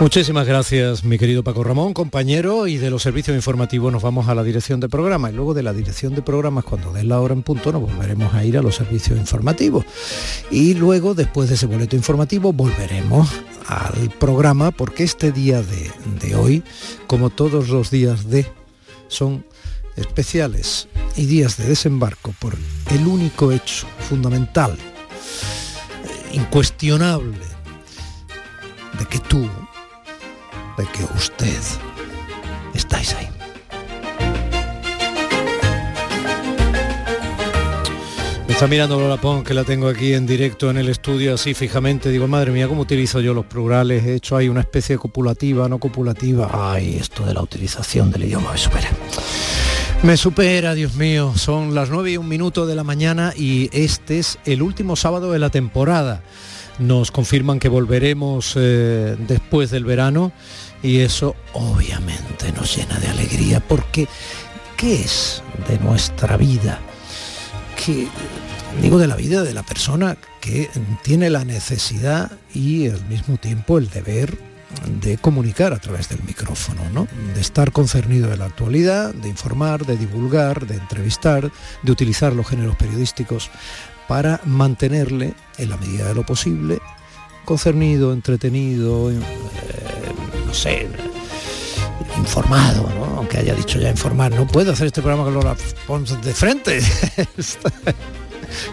Muchísimas gracias, mi querido Paco Ramón, compañero, y de los servicios informativos nos vamos a la dirección de programa y luego de la dirección de programas, cuando den la hora en punto, nos volveremos a ir a los servicios informativos. Y luego, después de ese boleto informativo, volveremos al programa porque este día de, hoy, como todos los días de, son especiales y días de desembarco por el único hecho fundamental, incuestionable, de que tú, de que usted estáis ahí. Me está mirando Lola Pons, que la tengo aquí en directo en el estudio, así fijamente. Digo, madre mía, ¿cómo utilizo yo los plurales? He hecho ahí una especie de copulativa, no copulativa. Ay, esto de la utilización del idioma me supera. Me supera, Dios mío. Son las 9 y un minuto de la mañana y este es el último sábado de la temporada. Nos confirman que volveremos eh, después del verano y eso obviamente nos llena de alegría porque ¿qué es de nuestra vida? ¿Qué, digo de la vida de la persona que tiene la necesidad y al mismo tiempo el deber de comunicar a través del micrófono, ¿no? de estar concernido de la actualidad, de informar, de divulgar, de entrevistar, de utilizar los géneros periodísticos para mantenerle, en la medida de lo posible, concernido, entretenido, eh, no sé, informado, aunque haya dicho ya informar. No puedo hacer este programa con Lola Pons de frente.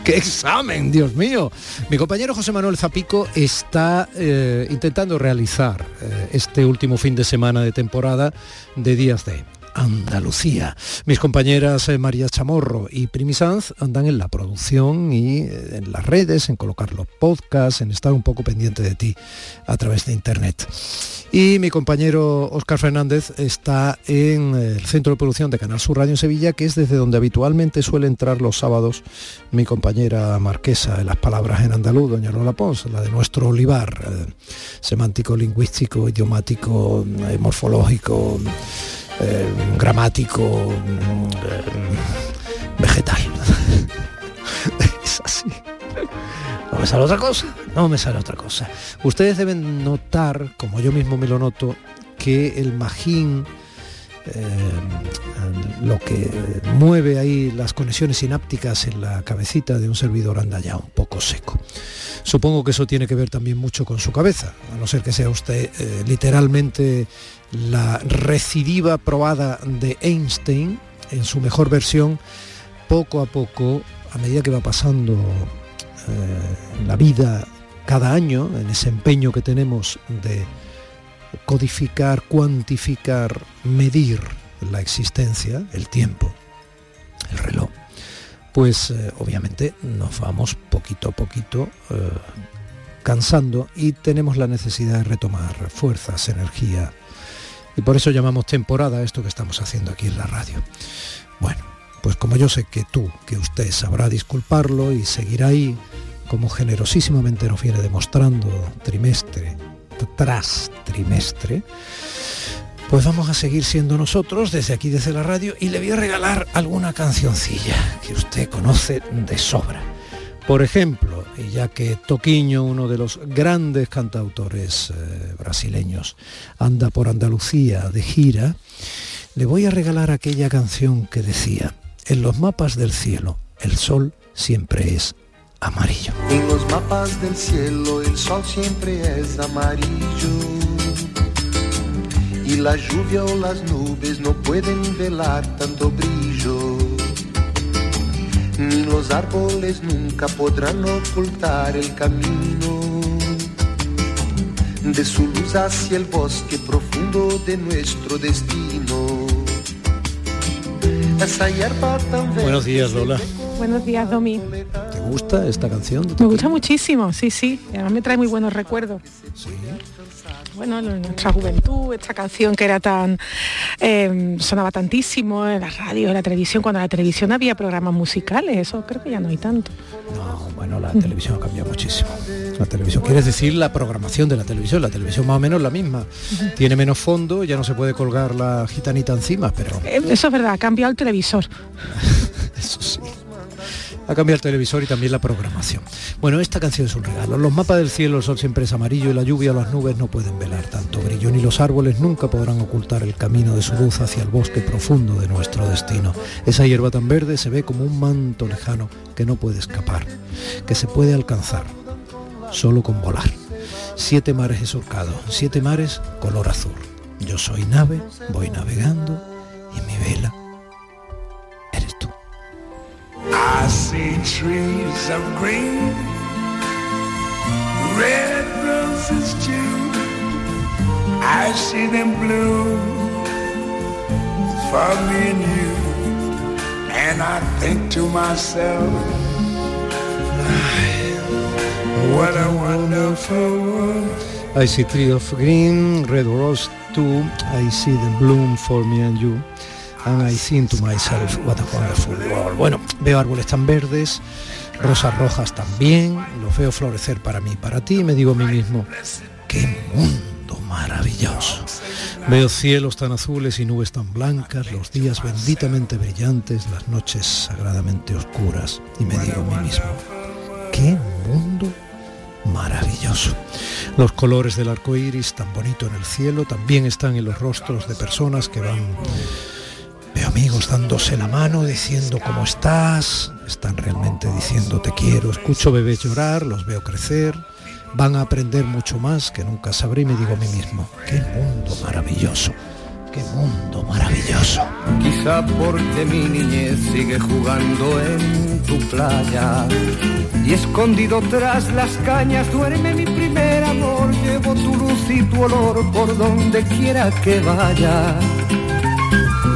¡Qué examen, Dios mío! Mi compañero José Manuel Zapico está eh, intentando realizar eh, este último fin de semana de temporada de Días de Andalucía. Mis compañeras eh, María Chamorro y Primi Sanz andan en la producción y eh, en las redes, en colocar los podcasts, en estar un poco pendiente de ti a través de internet. Y mi compañero Óscar Fernández está en el centro de producción de Canal Sur Radio en Sevilla, que es desde donde habitualmente suele entrar los sábados mi compañera marquesa en las palabras en andaluz, doña Lola Pons, la de nuestro olivar, eh, semántico, lingüístico, idiomático, eh, morfológico, eh, gramático, eh, vegetal. es así. ¿No me sale otra cosa? No me sale otra cosa. Ustedes deben notar, como yo mismo me lo noto, que el magín, lo que mueve ahí las conexiones sinápticas en la cabecita de un servidor anda ya un poco seco. Supongo que eso tiene que ver también mucho con su cabeza, a no ser que sea usted eh, literalmente la recidiva probada de Einstein en su mejor versión, poco a poco, a medida que va pasando eh, la vida cada año, en ese empeño que tenemos de codificar, cuantificar, medir la existencia, el tiempo, el reloj, pues eh, obviamente nos vamos poquito a poquito eh, cansando y tenemos la necesidad de retomar fuerzas, energía. Y por eso llamamos temporada esto que estamos haciendo aquí en la radio. Bueno, pues como yo sé que tú, que usted sabrá disculparlo y seguirá ahí, como generosísimamente nos viene demostrando trimestre tras trimestre, pues vamos a seguir siendo nosotros desde aquí, desde la radio, y le voy a regalar alguna cancioncilla que usted conoce de sobra. Por ejemplo, ya que Toquiño, uno de los grandes cantautores eh, brasileños, anda por Andalucía de gira, le voy a regalar aquella canción que decía, en los mapas del cielo, el sol siempre es amarillo. En los mapas del cielo el sol siempre es amarillo. Y la lluvia o las nubes no pueden velar tanto brillo. Ni los árboles nunca podrán ocultar el camino de su luz hacia el bosque profundo de nuestro destino. Esa hierba tan verde Buenos días, Lola. Buenos días, Domi. ¿Te gusta esta canción? Me gusta muchísimo, sí, sí. Además me trae muy buenos recuerdos. Sí. Bueno, nuestra juventud, esta canción que era tan... eh, sonaba tantísimo en la radio, en la televisión, cuando en la televisión había programas musicales, eso creo que ya no hay tanto. No, bueno, la televisión ha cambiado muchísimo. La televisión, quieres decir la programación de la televisión, la televisión más o menos la misma. Tiene menos fondo, ya no se puede colgar la gitanita encima, pero Eh, Eso es verdad, ha cambiado el televisor. eso sí. A cambiar el televisor y también la programación. Bueno, esta canción es un regalo. Los mapas del cielo, el sol siempre es amarillo y la lluvia las nubes no pueden velar tanto brillo, ni los árboles nunca podrán ocultar el camino de su luz hacia el bosque profundo de nuestro destino. Esa hierba tan verde se ve como un manto lejano que no puede escapar, que se puede alcanzar solo con volar. Siete mares he surcado, siete mares color azul. Yo soy nave, voy navegando y mi vela I see trees of green, red roses too. I see them bloom for me and you. And I think to myself, what a wonderful world. I see trees of green, red rose too. I see them bloom for me and you. I think to myself, what a. Bueno, veo árboles tan verdes, rosas rojas también, los veo florecer para mí, para ti, me digo a mí mismo, qué mundo maravilloso. Veo cielos tan azules y nubes tan blancas, los días benditamente brillantes, las noches sagradamente oscuras, y me digo a mí mismo, qué mundo maravilloso. Los colores del arco iris, tan bonito en el cielo, también están en los rostros de personas que van Amigos dándose la mano, diciendo cómo estás, están realmente diciendo te quiero, escucho bebés llorar, los veo crecer, van a aprender mucho más que nunca sabré y me digo a mí mismo, qué mundo maravilloso, qué mundo maravilloso. Quizá porque mi niñez sigue jugando en tu playa y escondido tras las cañas duerme mi primer amor, llevo tu luz y tu olor por donde quiera que vaya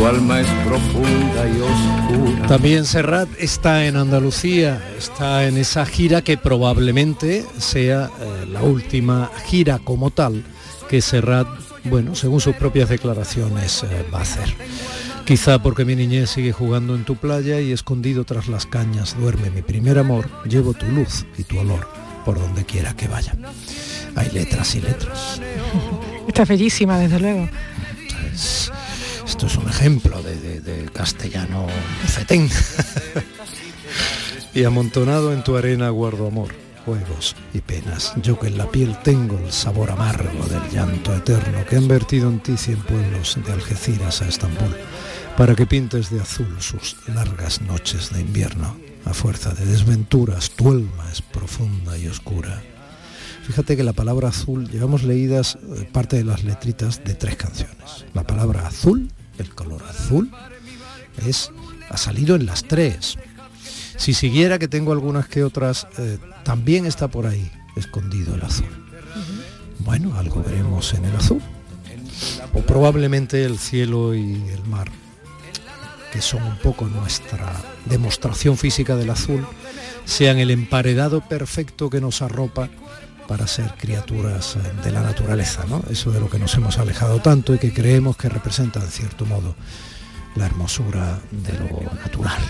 tu alma es profunda y oscura. También Serrat está en Andalucía, está en esa gira que probablemente sea eh, la última gira como tal que Serrat, bueno, según sus propias declaraciones, eh, va a hacer. Quizá porque mi niñez sigue jugando en tu playa y escondido tras las cañas duerme mi primer amor, llevo tu luz y tu olor por donde quiera que vaya. Hay letras y letras. Está bellísima, desde luego. Esto es un ejemplo de, castellano fetén. y amontonado en tu arena guardo amor, juegos y penas. Yo que en la piel tengo el sabor amargo del llanto eterno que han vertido en ti cien pueblos de Algeciras a Estambul, para que pintes de azul sus largas noches de invierno. A fuerza de desventuras, tu alma es profunda y oscura. Fíjate que la palabra azul, llevamos leídas eh, parte de las letritas de tres canciones. La palabra azul el color azul es, ha salido en las tres. Si siguiera que tengo algunas que otras, eh, también está por ahí escondido el azul. Bueno, algo veremos en el azul. O probablemente el cielo y el mar, que son un poco nuestra demostración física del azul, sean el emparedado perfecto que nos arropa para ser criaturas eh, de la naturaleza, ¿no? Eso de lo que nos hemos alejado tanto y que creemos que representa, en cierto modo, la hermosura de lo natural,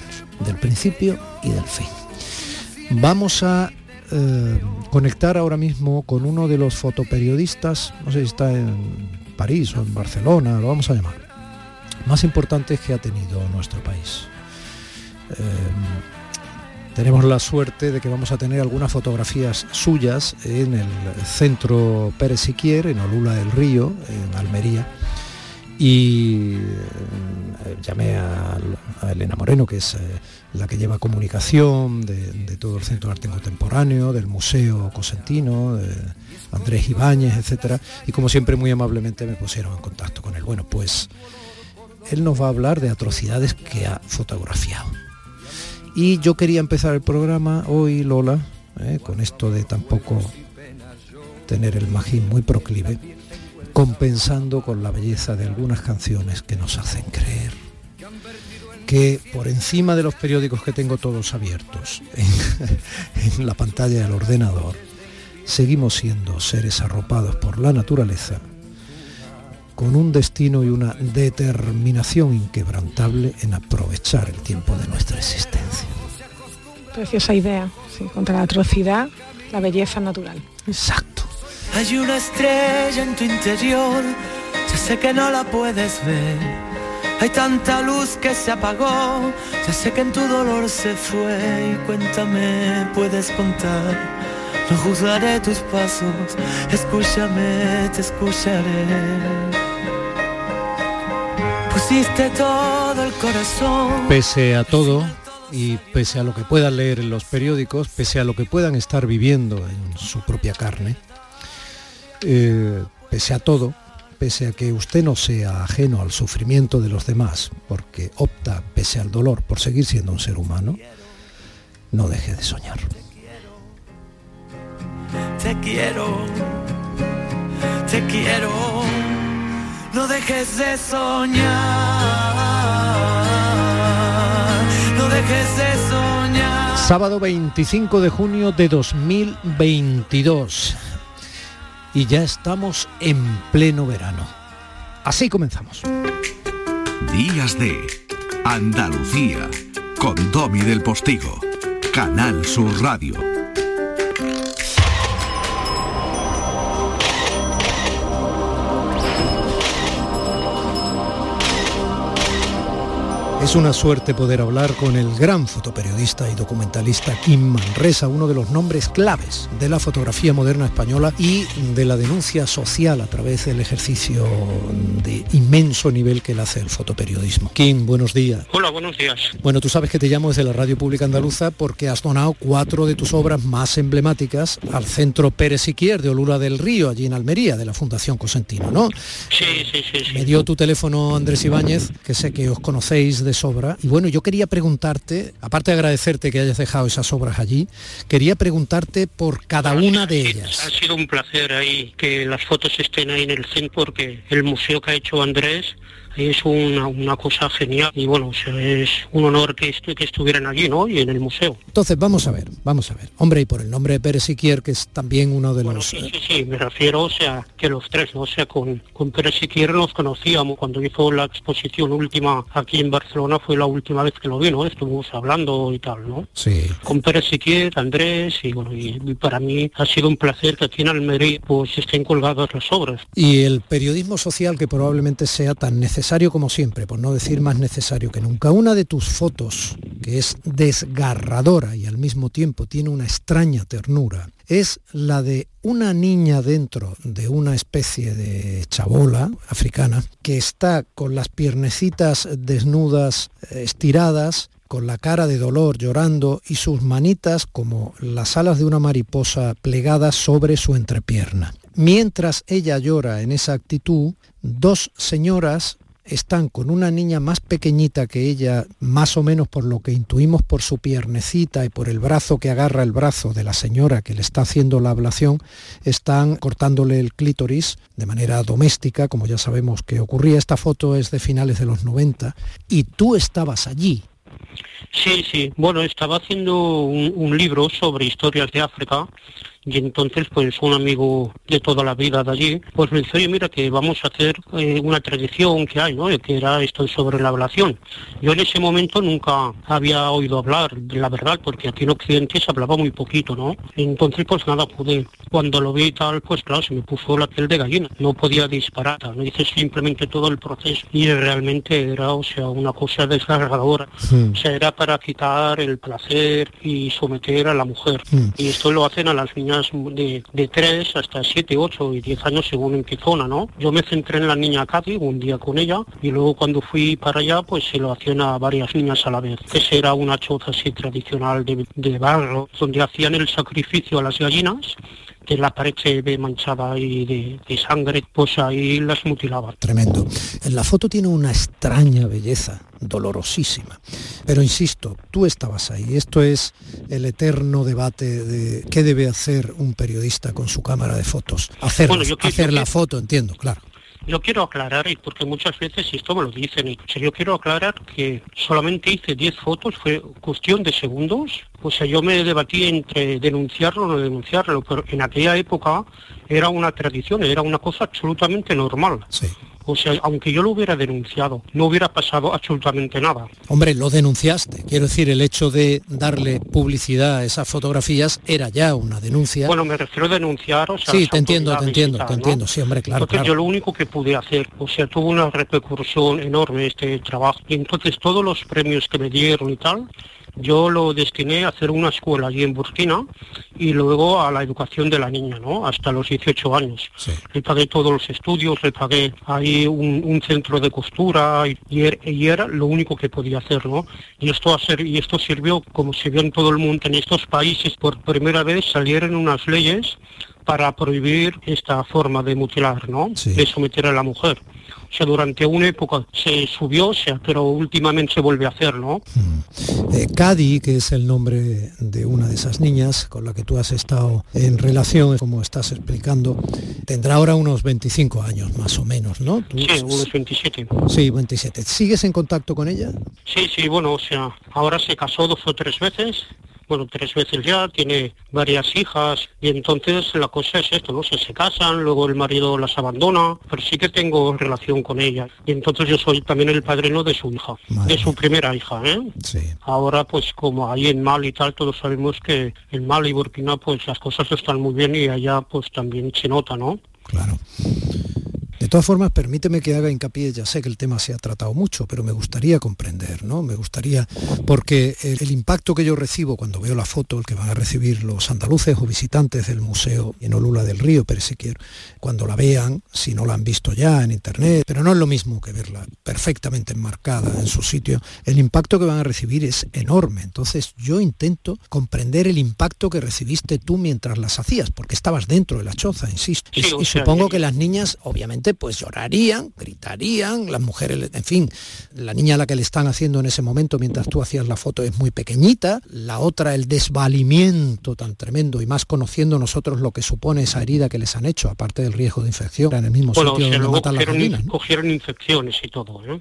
del principio y del fin. Vamos a eh, conectar ahora mismo con uno de los fotoperiodistas, no sé si está en París o en Barcelona, lo vamos a llamar, más importantes que ha tenido nuestro país. Eh, tenemos la suerte de que vamos a tener algunas fotografías suyas en el centro Pérez Siquier, en Olula del Río, en Almería. Y eh, llamé a, Elena Moreno, que es eh, la que lleva comunicación de, todo el Centro de Arte Contemporáneo, del Museo Cosentino, de Andrés Ibáñez, etc. Y como siempre muy amablemente me pusieron en contacto con él. Bueno, pues él nos va a hablar de atrocidades que ha fotografiado y yo quería empezar el programa hoy, Lola, eh, con esto de tampoco tener el magín muy proclive, compensando con la belleza de algunas canciones que nos hacen creer que por encima de los periódicos que tengo todos abiertos en, en la pantalla del ordenador, seguimos siendo seres arropados por la naturaleza, con un destino y una determinación inquebrantable en aprovechar el tiempo de nuestra existencia. Preciosa idea, sí, contra la atrocidad, la belleza natural. Exacto. Hay una estrella en tu interior, ya sé que no la puedes ver. Hay tanta luz que se apagó, ya sé que en tu dolor se fue. Y cuéntame, puedes contar. No juzgaré tus pasos, escúchame, te escucharé. Pusiste todo el corazón. Pese a todo, y pese a lo que puedan leer en los periódicos, pese a lo que puedan estar viviendo en su propia carne, eh, pese a todo, pese a que usted no sea ajeno al sufrimiento de los demás, porque opta, pese al dolor, por seguir siendo un ser humano, no deje de soñar. Te quiero, te quiero, no dejes de soñar, no dejes de soñar. Sábado 25 de junio de 2022 y ya estamos en pleno verano. Así comenzamos. Días de Andalucía con Domi del Postigo, Canal Sur Radio. Es una suerte poder hablar con el gran fotoperiodista y documentalista Kim Manresa, uno de los nombres claves de la fotografía moderna española y de la denuncia social a través del ejercicio de inmenso nivel que le hace el fotoperiodismo. Kim, buenos días. Hola, buenos días. Bueno, tú sabes que te llamo desde la Radio Pública Andaluza porque has donado cuatro de tus obras más emblemáticas al Centro Pérez Siquier de Olura del Río, allí en Almería, de la Fundación Cosentino, ¿no? Sí, sí, sí. sí. Me dio tu teléfono Andrés Ibáñez, que sé que os conocéis de sobra. Y bueno, yo quería preguntarte, aparte de agradecerte que hayas dejado esas obras allí, quería preguntarte por cada una de ellas. Ha sido un placer ahí que las fotos estén ahí en el centro porque el museo que ha hecho Andrés es una, una cosa genial y bueno, es un honor que, que estuvieran allí, ¿no? Y en el museo. Entonces, vamos a ver, vamos a ver. Hombre, y por el nombre de Pérez Siquier, que es también uno de Bueno, los... sí, sí, sí, me refiero, o sea, que los tres, ¿no? o sea, con, con Pérez Siquier nos conocíamos cuando hizo la exposición última aquí en Barcelona, fue la última vez que lo vi, ¿no? Estuvimos hablando y tal, ¿no? Sí. con Pérez Siquier, Andrés, y bueno, y, y para mí ha sido un placer que aquí en Almería pues estén colgadas las obras. Y el periodismo social que probablemente sea tan necesario como siempre, por no decir más necesario que nunca. Una de tus fotos, que es desgarradora y al mismo tiempo tiene una extraña ternura, es la de una niña dentro de una especie de chabola africana que está con las piernecitas desnudas, eh, estiradas, con la cara de dolor llorando y sus manitas como las alas de una mariposa plegadas sobre su entrepierna. Mientras ella llora en esa actitud, dos señoras están con una niña más pequeñita que ella, más o menos por lo que intuimos por su piernecita y por el brazo que agarra el brazo de la señora que le está haciendo la ablación, están cortándole el clítoris de manera doméstica, como ya sabemos que ocurría. Esta foto es de finales de los 90 y tú estabas allí. Sí, sí, bueno, estaba haciendo un, libro sobre historias de África y entonces pues un amigo de toda la vida de allí pues me dice, oye mira que vamos a hacer eh, una tradición que hay, ¿no? Que era esto sobre la ablación. Yo en ese momento nunca había oído hablar de la verdad porque aquí en Occidente se hablaba muy poquito, ¿no? Entonces pues nada, pude, cuando lo vi y tal, pues claro, se me puso la piel de gallina, no podía disparar, no hice simplemente todo el proceso y realmente era, o sea, una cosa desgarradora. O sea, era para quitar el placer y someter a la mujer. Y esto lo hacen a las de, de 3 hasta 7, 8 y 10 años según en qué zona, ¿no? Yo me centré en la niña Katy un día con ella y luego cuando fui para allá pues se lo hacían a varias niñas a la vez. Esa era una choza así tradicional de barro donde hacían el sacrificio a las gallinas que la pared se ve manchada y de, de sangre, pues ahí las mutilaban. Tremendo. En la foto tiene una extraña belleza, dolorosísima. Pero insisto, tú estabas ahí. Esto es el eterno debate de qué debe hacer un periodista con su cámara de fotos. Hacer, Bueno, yo que- hacer la foto, entiendo, claro. Yo quiero aclarar, y porque muchas veces esto me lo dicen, y, yo quiero aclarar que solamente hice 10 fotos, fue cuestión de segundos, O sea, yo me debatí entre denunciarlo o no denunciarlo, pero en aquella época era una tradición, era una cosa absolutamente normal. Sí. O sea, aunque yo lo hubiera denunciado, no hubiera pasado absolutamente nada. Hombre, lo denunciaste. Quiero decir, el hecho de darle publicidad a esas fotografías era ya una denuncia. Bueno, me refiero a denunciar, o sea, sí, te entiendo, te entiendo, tal, te ¿no? entiendo. Sí, hombre, claro, Entonces claro. yo lo único que pude hacer, o sea, tuvo una repercusión enorme este trabajo. Y entonces todos los premios que me dieron y tal, yo lo destiné a hacer una escuela allí en Burkina y luego a la educación de la niña, ¿no? Hasta los 18 años. Sí. Le pagué todos los estudios, le pagué ahí un, un centro de costura y, y er- y era lo único que podía hacer, ¿no? Y esto, hacer, y esto sirvió, como se vio en todo el mundo, en estos países, por primera vez salieron unas leyes para prohibir esta forma de mutilar, ¿no? Sí. De someter a la mujer. O sea, durante una época se subió, o sea, pero últimamente se vuelve a hacer, ¿no? Eh, Cady, que es el nombre de una de esas niñas con la que tú has estado en relación, como estás explicando, tendrá ahora unos 25 años más o menos, ¿no? Tú- Sí, unos 27. Sí, 27. ¿Sigues en contacto con ella? Sí, sí, bueno, o sea, ahora se casó dos o tres veces, bueno, tres veces ya, tiene varias hijas, y entonces la cosa es esto, ¿no? Se, se casan, luego el marido las abandona, pero sí que tengo relación con ella. Y entonces yo soy también el padrino de su hija, Madre de su primera hija, ¿eh? Sí. Ahora, pues como ahí en Mali y tal, todos sabemos que en Mali y Burkina, pues las cosas están muy bien y allá, pues también se nota, ¿no? Claro. De todas formas, permíteme que haga hincapié, ya sé que el tema se ha tratado mucho, pero me gustaría comprender, ¿no? Me gustaría, porque el, el impacto que yo recibo cuando veo la foto, el que van a recibir los andaluces o visitantes del Museo en Olula del Río, Peresiquier, cuando la vean, si no la han visto ya en internet, pero no es lo mismo que verla perfectamente enmarcada en su sitio, el impacto que van a recibir es enorme. Entonces yo intento comprender el impacto que recibiste tú mientras las hacías, porque estabas dentro de la choza, insisto. Y, y supongo que las niñas, obviamente, pues llorarían, gritarían, las mujeres, en fin, la niña a la que le están haciendo en ese momento mientras tú hacías la foto es muy pequeñita, la otra el desvalimiento tan tremendo y más conociendo nosotros lo que supone esa herida que les han hecho, aparte del riesgo de infección, en el mismo Bueno, sitio donde luego matan las gallinas. ¿no? cogieron infecciones y todo, ¿eh?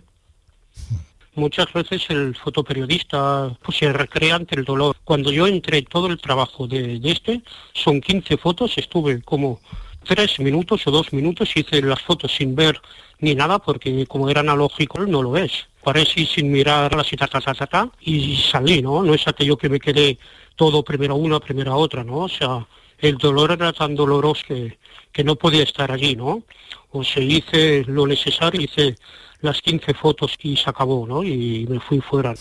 Muchas veces el fotoperiodista pues, se recrea ante el dolor. Cuando yo entré todo el trabajo de, de este, son 15 fotos, estuve como tres minutos o dos minutos, hice las fotos sin ver ni nada, porque como era analógico no lo es. Así sin mirar la ta, ta, ta, ta, ta, y salí, ¿no? No es aquello que me quedé todo primero una, primero otra, ¿no? O sea, el dolor era tan doloroso que, que no podía estar allí, ¿no? O sea, hice lo necesario, hice las 15 fotos y se acabó, ¿no? Y me fui fuera.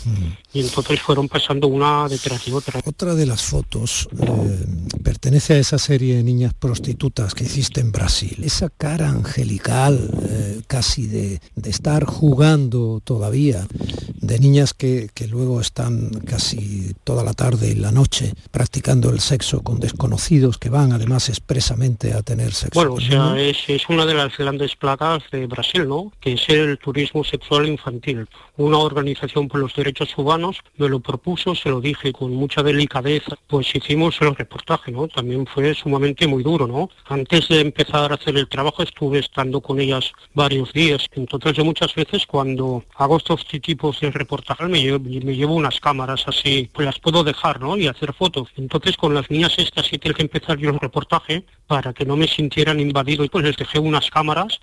Y entonces fueron pasando una detrás de otra. Otra de las fotos eh, pertenece a esa serie de niñas prostitutas que hiciste en Brasil. Esa cara angelical, eh, casi de, de estar jugando todavía, de niñas que, que luego están casi toda la tarde y la noche practicando el sexo con desconocidos que van además expresamente a tener sexo. Bueno, o sea, es una de las grandes plagas de Brasil, ¿no? Que es el turismo sexual infantil. Una organización por los derechos humanos me lo propuso, se lo dije con mucha delicadeza, pues hicimos el reportaje, ¿no? También fue sumamente muy duro, ¿no? Antes de empezar a hacer el trabajo estuve estando con ellas varios días, entonces yo muchas veces cuando hago estos tipos de reportajes me llevo, me llevo unas cámaras así, pues las puedo dejar, ¿no? Y hacer fotos. Entonces con las niñas estas sí tengo que empezar yo el reportaje para que no me sintieran invadido y pues les dejé unas cámaras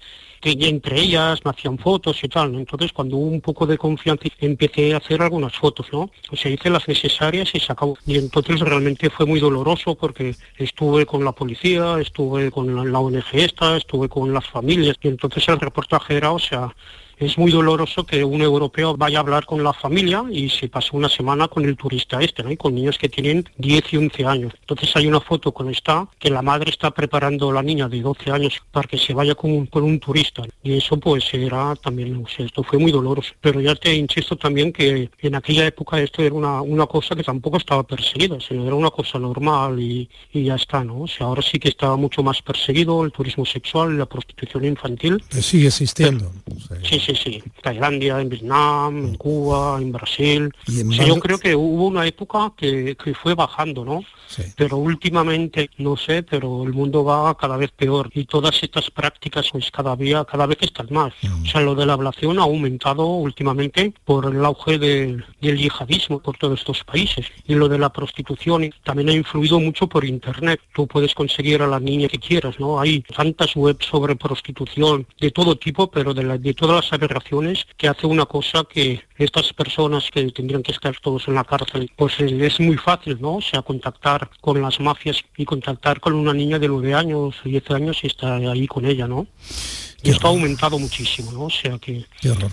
que entre ellas me hacían fotos y tal, ¿no? Entonces cuando hubo un poco de confianza empecé a hacer algunas fotos, ¿no? O sea, hice las necesarias y se acabó. Y entonces realmente fue muy doloroso porque estuve con la policía, estuve con la, la ONG esta, estuve con las familias y entonces el reportaje era, o sea, es muy doloroso que un europeo vaya a hablar con la familia y se pase una semana con el turista este, ¿no? Y con niños que tienen 10 y 11 años. Entonces hay una foto con esta, que la madre está preparando a la niña de 12 años para que se vaya con un, con un turista. Y eso pues era también, o sea, esto fue muy doloroso. Pero ya te insisto también que en aquella época esto era una, una cosa que tampoco estaba perseguida, sino era una cosa normal y, y ya está, ¿no? O sea, ahora sí que estaba mucho más perseguido el turismo sexual, la prostitución infantil. Que sigue existiendo. Sí. Sí, sí, sí. Tailandia, en Vietnam, en Cuba, en Brasil. yo creo que hubo una época que, que fue bajando, ¿no? Pero últimamente, no sé, pero el mundo va cada vez peor y todas estas prácticas pues cada día, cada vez están más. Mm. O sea, lo de la ablación ha aumentado últimamente por el auge del yihadismo por todos estos países y lo de la prostitución también ha influido mucho por internet. Tú puedes conseguir a la niña que quieras, ¿no? Hay tantas webs sobre prostitución de todo tipo, pero de, de todas las aberraciones que hace una cosa que estas personas que tendrían que estar todos en la cárcel, pues es muy fácil, ¿no? O sea, contactar con las mafias y contactar con una niña de 9 años, 10 años y estar ahí con ella, ¿no? Y esto ha aumentado muchísimo, ¿no? O sea que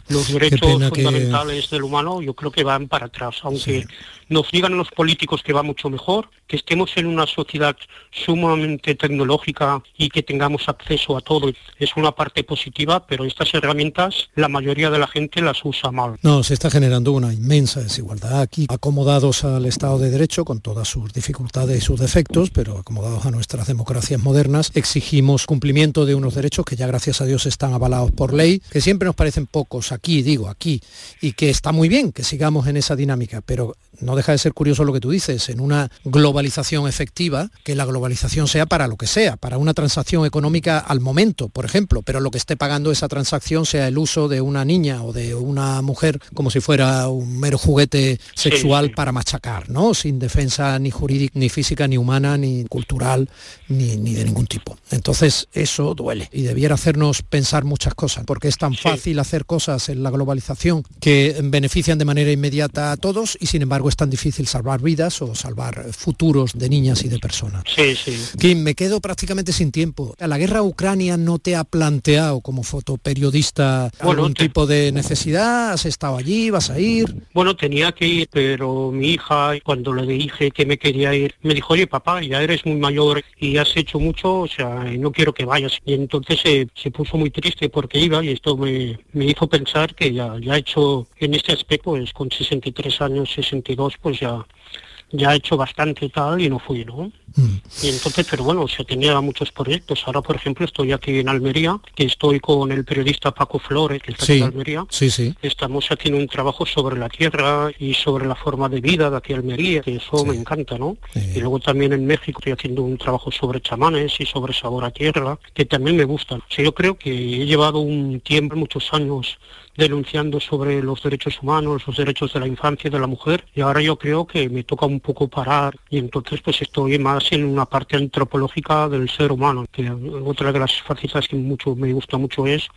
los derechos fundamentales del humano yo creo que van para atrás, aunque nos digan los políticos que va mucho mejor, que estemos en una sociedad sumamente tecnológica y que tengamos acceso a todo. Es una parte positiva, pero estas herramientas la mayoría de la gente las usa mal. No, se está generando una inmensa desigualdad aquí, acomodados al Estado de Derecho con todas sus dificultades y sus defectos, pero acomodados a nuestras democracias modernas, exigimos cumplimiento de unos derechos que ya gracias a Dios están avalados por ley, que siempre nos parecen pocos aquí, digo, aquí, y que está muy bien que sigamos en esa dinámica, pero no deja de ser curioso lo que tú dices, en una globalización efectiva, que la globalización sea para lo que sea, para una transacción económica al momento, por ejemplo, pero lo que esté pagando esa transacción sea el uso de una niña o de una mujer como si fuera un mero juguete sexual para machacar, ¿no? Sin defensa ni jurídica, ni física, ni humana, ni cultural, ni, ni de ningún tipo. Entonces, eso duele y debiera hacernos pensar muchas cosas, porque es tan fácil hacer cosas en la globalización que benefician de manera inmediata a todos y sin embargo es tan difícil salvar vidas o salvar futuros de niñas y de personas. Sí, sí. Kim, me quedo prácticamente sin tiempo. ¿La guerra Ucrania no te ha planteado como fotoperiodista algún tipo de necesidad? ¿Has estado allí? ¿Vas a ir? Bueno, tenía que ir, pero mi hija, cuando le dije que me quería ir, me dijo, oye papá, ya eres muy mayor y has hecho mucho, o sea, no quiero que vayas. Y entonces se, puso muy triste porque iba y esto me, me hizo pensar que ya, ya he hecho en este aspecto, pues con 63 años, 62, pues ya ya he hecho bastante y tal y no fui, ¿no? Mm. Y entonces, pero bueno, se tenía muchos proyectos. Ahora, por ejemplo, estoy aquí en Almería, que estoy con el periodista Paco Flores, que está en Almería. Sí, sí. Estamos haciendo un trabajo sobre la tierra y sobre la forma de vida de aquí en Almería, que eso me encanta, ¿no? Y luego también en México estoy haciendo un trabajo sobre chamanes y sobre sabor a tierra, que también me gusta. O sea, yo creo que he llevado un tiempo, muchos años, denunciando sobre los derechos humanos, los derechos de la infancia y de la mujer y ahora yo creo que me toca un poco parar y entonces pues estoy más en una parte antropológica del ser humano, que otra de las facetas que mucho me gusta mucho es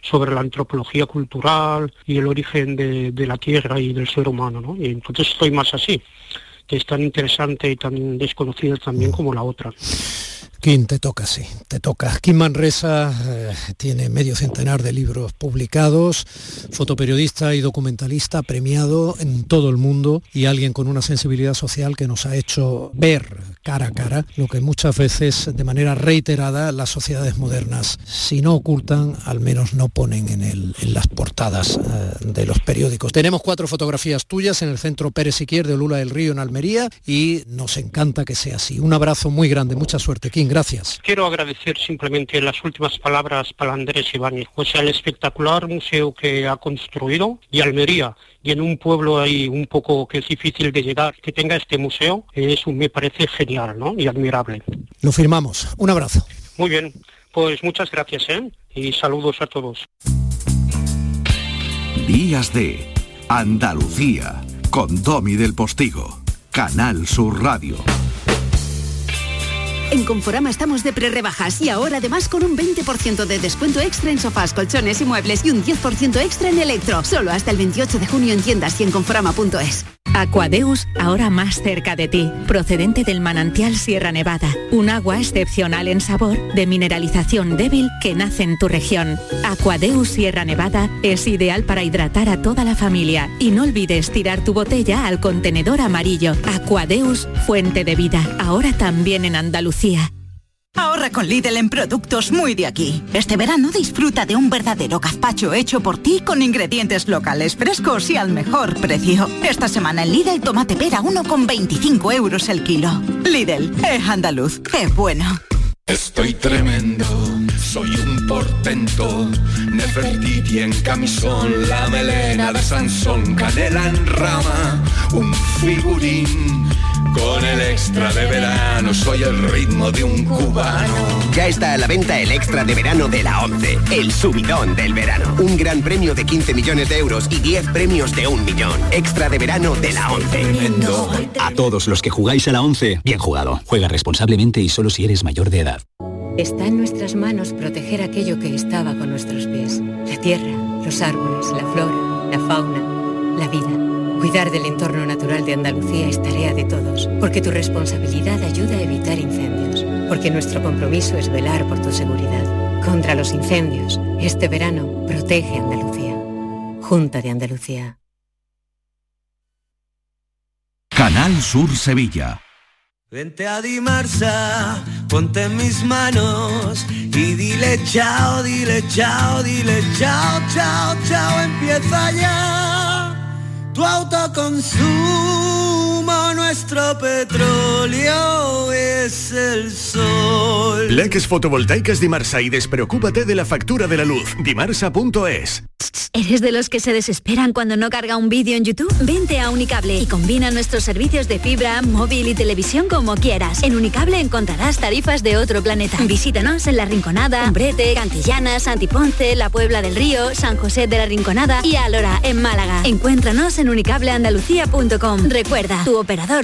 sobre la antropología cultural y el origen de, de la tierra y del ser humano, ¿no? Y entonces estoy más así, que es tan interesante y tan desconocida también como la otra. Kim, te toca, sí, te toca. Kim Manresa eh, tiene medio centenar de libros publicados, fotoperiodista y documentalista premiado en todo el mundo y alguien con una sensibilidad social que nos ha hecho ver cara a cara lo que muchas veces de manera reiterada las sociedades modernas, si no ocultan, al menos no ponen en, las portadas eh, de los periódicos. Tenemos cuatro fotografías tuyas en el centro Pérez Siquier de Lula del Río en Almería y nos encanta que sea así. Un abrazo muy grande, mucha suerte, Kim. Gracias. Quiero agradecer simplemente las últimas palabras para Andrés Ibáñez, o sea, el espectacular museo que ha construido y Almería y en un pueblo ahí un poco que es difícil de llegar, que tenga este museo, eso me parece genial ¿no? y admirable. Lo firmamos. Un abrazo. Muy bien, pues muchas gracias ¿eh? y saludos a todos. Días de Andalucía con Domi del Postigo, Canal Sur Radio. En Conforama estamos de pre-rebajas y ahora además con un 20% de descuento extra en sofás, colchones y muebles y un 10% extra en electro. Solo hasta el 28 de junio en tiendas y en conforama.es. Aquadeus, ahora más cerca de ti, procedente del manantial Sierra Nevada, un agua excepcional en sabor, de mineralización débil que nace en tu región. Aquadeus Sierra Nevada es ideal para hidratar a toda la familia y no olvides tirar tu botella al contenedor amarillo. Aquadeus, fuente de vida, ahora también en Andalucía. Ahorra con Lidl en productos muy de aquí. Este verano disfruta de un verdadero gazpacho hecho por ti con ingredientes locales frescos y al mejor precio. Esta semana en Lidl tomate pera 1,25 euros el kilo. Lidl, es andaluz, es bueno. Estoy tremendo soy un portento. Nefertiti en camisón, la melena de Sansón, canela en rama, un figurín. Con el extra de verano soy el ritmo de un cubano. Ya está a la venta el extra de verano de la 11, el subidón del verano. Un gran premio de 15 millones de euros y 10 premios de un millón. Extra de verano de la 11. A todos los que jugáis a la 11, bien jugado. Juega responsablemente y solo si eres mayor de edad. Está en nuestras manos proteger aquello que estaba con nuestros pies. La tierra, los árboles, la flora, la fauna, la vida. Cuidar del entorno natural de Andalucía es tarea de todos, porque tu responsabilidad ayuda a evitar incendios, porque nuestro compromiso es velar por tu seguridad. Contra los incendios, este verano protege Andalucía. Junta de Andalucía. Canal Sur Sevilla. Vente a Dimarsa, ponte en mis manos y dile chao, dile chao, dile chao, chao, chao, empieza ya tu autoconsumo, nuestro petróleo es el sol. Leques fotovoltaicas Dimarsa y despreocúpate de la factura de la luz. Dimarsa.es. ¿Eres de los que se desesperan cuando no carga un vídeo en YouTube? Vente a Unicable y combina nuestros servicios de fibra, móvil y televisión como quieras. En Unicable encontrarás tarifas de otro planeta. Visítanos en La Rinconada, Umbrete, Cantillana, Santiponce, La Puebla del Río, San José de la Rinconada y Alora, en Málaga. Encuéntranos en unicableandalucía.com. Recuerda, tu operador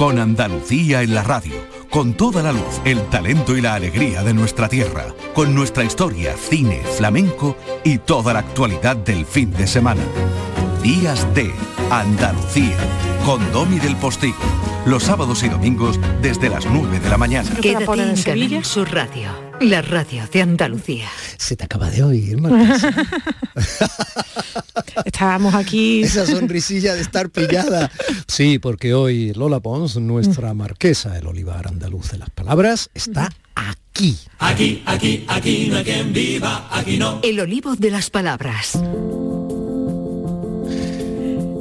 con Andalucía en la radio, con toda la luz, el talento y la alegría de nuestra tierra, con nuestra historia, cine, flamenco y toda la actualidad del fin de semana. Días de Andalucía, con Domi del Postigo, los sábados y domingos desde las 9 de la mañana. Quédate en Canal Sur Radio, la radio de Andalucía. Se te acaba de oír, Marquesa. Estábamos aquí. Esa sonrisilla de estar pillada. Sí, porque hoy Lola Pons, nuestra marquesa, el olivar andaluz de las palabras, está aquí. Aquí, aquí, aquí no hay quien viva, aquí no. El olivo de las palabras.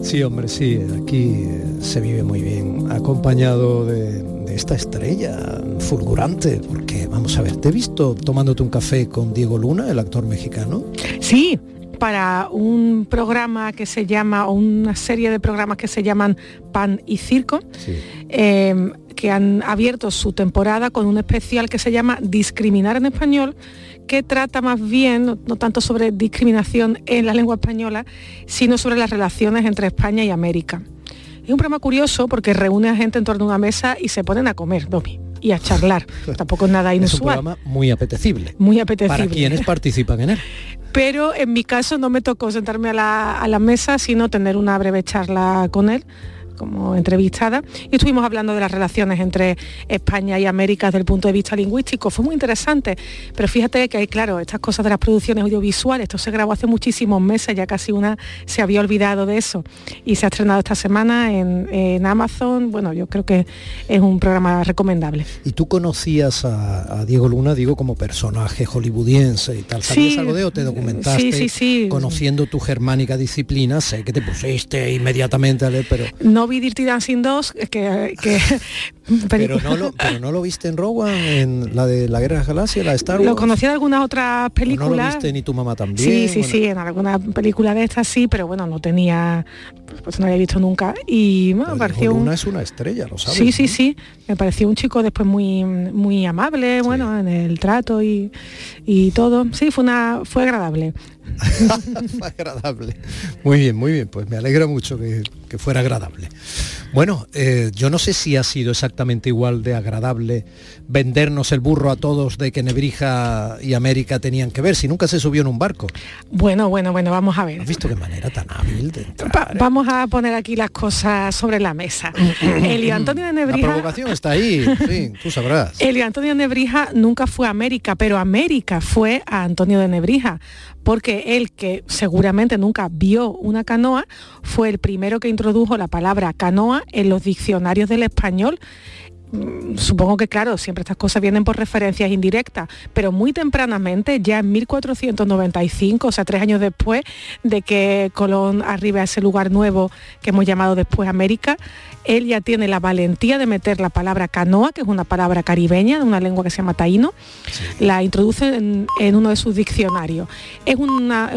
Sí, hombre, sí, aquí eh, se vive muy bien, acompañado de, de esta estrella fulgurante, porque vamos a ver, te he visto tomándote un café con Diego Luna, el actor mexicano. Sí, para un programa que se llama, o una serie de programas que se llaman Pan y Circo, eh, que han abierto su temporada con un especial que se llama Discriminar en Español, que trata más bien, no, no tanto sobre discriminación en la lengua española, sino sobre las relaciones entre España y América. Es un programa curioso porque reúne a gente en torno a una mesa y se ponen a comer, Domi, y a charlar. Tampoco es nada Es un inusual. programa muy apetecible. Muy apetecible. Para quienes participan en él. pero en mi caso no me tocó sentarme a la, a la mesa, sino tener una breve charla con él como entrevistada y estuvimos hablando de las relaciones entre España y América desde el punto de vista lingüístico. Fue muy interesante, pero fíjate que hay, claro, estas cosas de las producciones audiovisuales, esto se grabó hace muchísimos meses, ya casi una se había olvidado de eso y se ha estrenado esta semana en, en Amazon. Bueno, yo creo que es un programa recomendable. ¿Y tú conocías a, a Diego Luna, digo, como personaje hollywoodiense y tal? ¿Sabías Sí, algo de o te documentaste? sí, sí, sí. Conociendo tu germánica disciplina, sé que te pusiste inmediatamente a leer, pero, No Dirty Dancing 2, que... que pero, no lo, pero no lo viste en Rogue One, en la de la Guerra de las Galaxias, la de Star Wars. Lo conocí de algunas otras ¿O no películas. lo viste ni tu mamá también. Sí, sí, Bueno, sí, en alguna película de estas sí, pero bueno, no tenía, pues no había visto nunca. Y bueno, me pareció Diego un, Luna es una estrella, lo sabes. sí, sí, sí, me pareció un chico después muy, muy amable, bueno, en el trato y, y todo. Sí, fue una, fue agradable. Agradable. Muy bien, muy bien, pues me alegra mucho que, que fuera agradable. Bueno, eh, yo no sé si ha sido exactamente igual de agradable vendernos el burro a todos de que Nebrija y América tenían que ver, si nunca se subió en un barco. Bueno, bueno, bueno, vamos a ver. ¿Has visto qué manera tan hábil de vamos a poner aquí las cosas sobre la mesa. Elio Antonio de Nebrija... La provocación está ahí, sí, tú sabrás. Elio Antonio de Nebrija nunca fue a América, pero América fue a Antonio de Nebrija porque él, que seguramente nunca vio una canoa, fue el primero que introdujo la palabra canoa en los diccionarios del español Mm, supongo que claro, siempre estas cosas vienen por referencias indirectas, pero muy tempranamente, ya en 1495, o sea, tres años después de que Colón arribe a ese lugar nuevo que hemos llamado después América, él ya tiene la valentía de meter la palabra canoa, que es una palabra caribeña, de una lengua que se llama taíno, la introduce en, uno de sus diccionarios. Es, es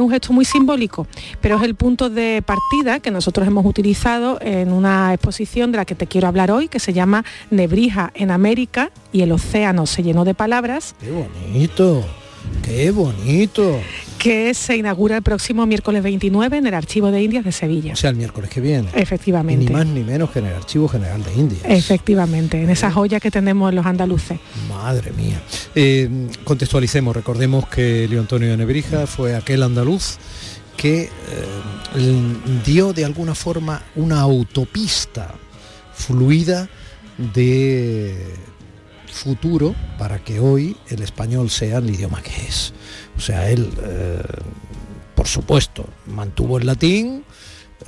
un gesto muy simbólico, pero es el punto de partida que nosotros hemos utilizado en una exposición de la que te quiero hablar hoy, que se llama Nebrí en América y el océano se llenó de palabras. ¡Qué bonito! ¡Qué bonito! Que se inaugura el próximo miércoles 29 en el Archivo de Indias de Sevilla. O sea, el miércoles que viene. Efectivamente. Ni más ni menos que en el Archivo General de Indias. Efectivamente, en esa joya que tenemos los andaluces. Madre mía. Eh, contextualicemos, recordemos que Leo Antonio de Nebrija fue aquel andaluz que eh, dio de alguna forma una autopista fluida de futuro para que hoy el español sea el idioma que es. O sea, él, eh, por supuesto, mantuvo el latín,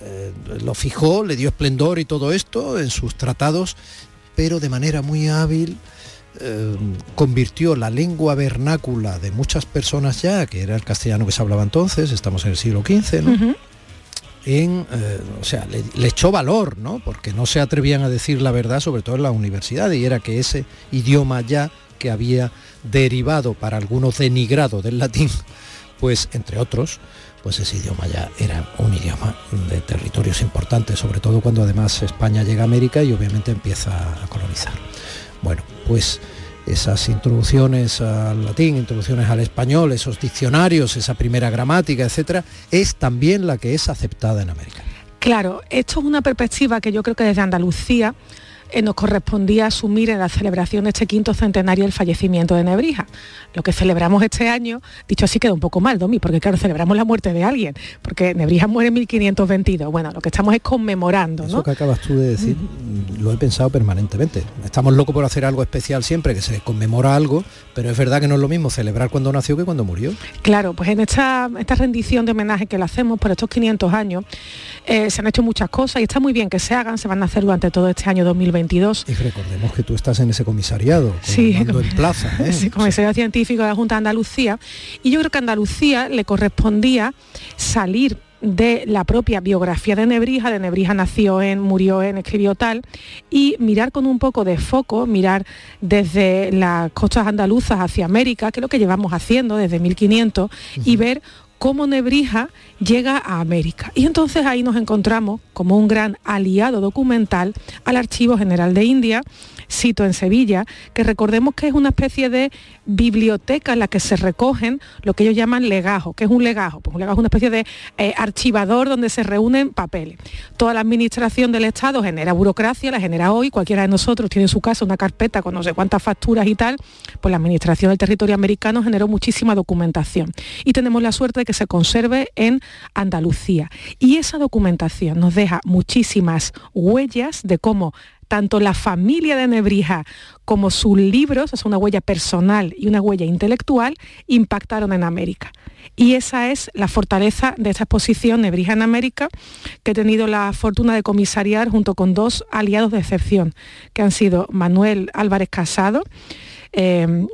eh, lo fijó, le dio esplendor y todo esto en sus tratados, pero de manera muy hábil eh, convirtió la lengua vernácula de muchas personas ya, que era el castellano que se hablaba entonces, estamos en el siglo XV, ¿no? En, eh, o sea, le, echó valor, ¿no? Porque no se atrevían a decir la verdad, sobre todo en la universidad, y era que ese idioma ya que había derivado para algunos denigrado del latín, pues entre otros, pues ese idioma ya era un idioma de territorios importantes, sobre todo cuando además España llega a América y obviamente empieza a colonizar. Bueno, pues esas introducciones al latín, introducciones al español, esos diccionarios, esa primera gramática, etcétera, es también la que es aceptada en América. Claro, esto es una perspectiva que yo creo que desde Andalucía eh, nos correspondía asumir en la celebración de este quinto centenario del fallecimiento de Nebrija. Lo que celebramos este año, dicho así queda un poco mal, Domi, porque claro, celebramos la muerte de alguien, porque Nebrija muere en 1522. Bueno, lo que estamos es conmemorando, Eso que acabas tú de decir, lo he pensado permanentemente. Estamos locos por hacer algo especial siempre, que se conmemora algo, pero es verdad que no es lo mismo celebrar cuando nació que cuando murió. Claro, pues en esta, esta rendición de homenaje que le hacemos por estos 500 años, eh, se han hecho muchas cosas y está muy bien que se hagan, se van a hacer durante todo este año 2020 y recordemos que tú estás en ese comisariado, sí, en plaza. ¿eh? Sí, comisariado científico de la Junta de Andalucía. Y yo creo que a Andalucía le correspondía salir de la propia biografía de Nebrija, de Nebrija nació en, murió en, escribió tal, y mirar con un poco de foco, mirar desde las costas andaluzas hacia América, que es lo que llevamos haciendo desde 1500, y ver cómo Nebrija llega a América. Y entonces ahí nos encontramos como un gran aliado documental al Archivo General de India, cito en Sevilla, que recordemos que es una especie de biblioteca en la que se recogen lo que ellos llaman legajo. que es un legajo? Pues un legajo es una especie de eh, archivador donde se reúnen papeles. Toda la administración del Estado genera burocracia, la genera hoy, cualquiera de nosotros tiene en su casa una carpeta con no sé cuántas facturas y tal, pues la administración del territorio americano generó muchísima documentación. Y tenemos la suerte de que se conserve en Andalucía. Y esa documentación nos deja muchísimas huellas de cómo tanto la familia de Nebrija como sus libros, es una huella personal y una huella intelectual, impactaron en América. Y esa es la fortaleza de esta exposición Nebrija en América, que he tenido la fortuna de comisariar junto con dos aliados de excepción, que han sido Manuel Álvarez Casado, eh,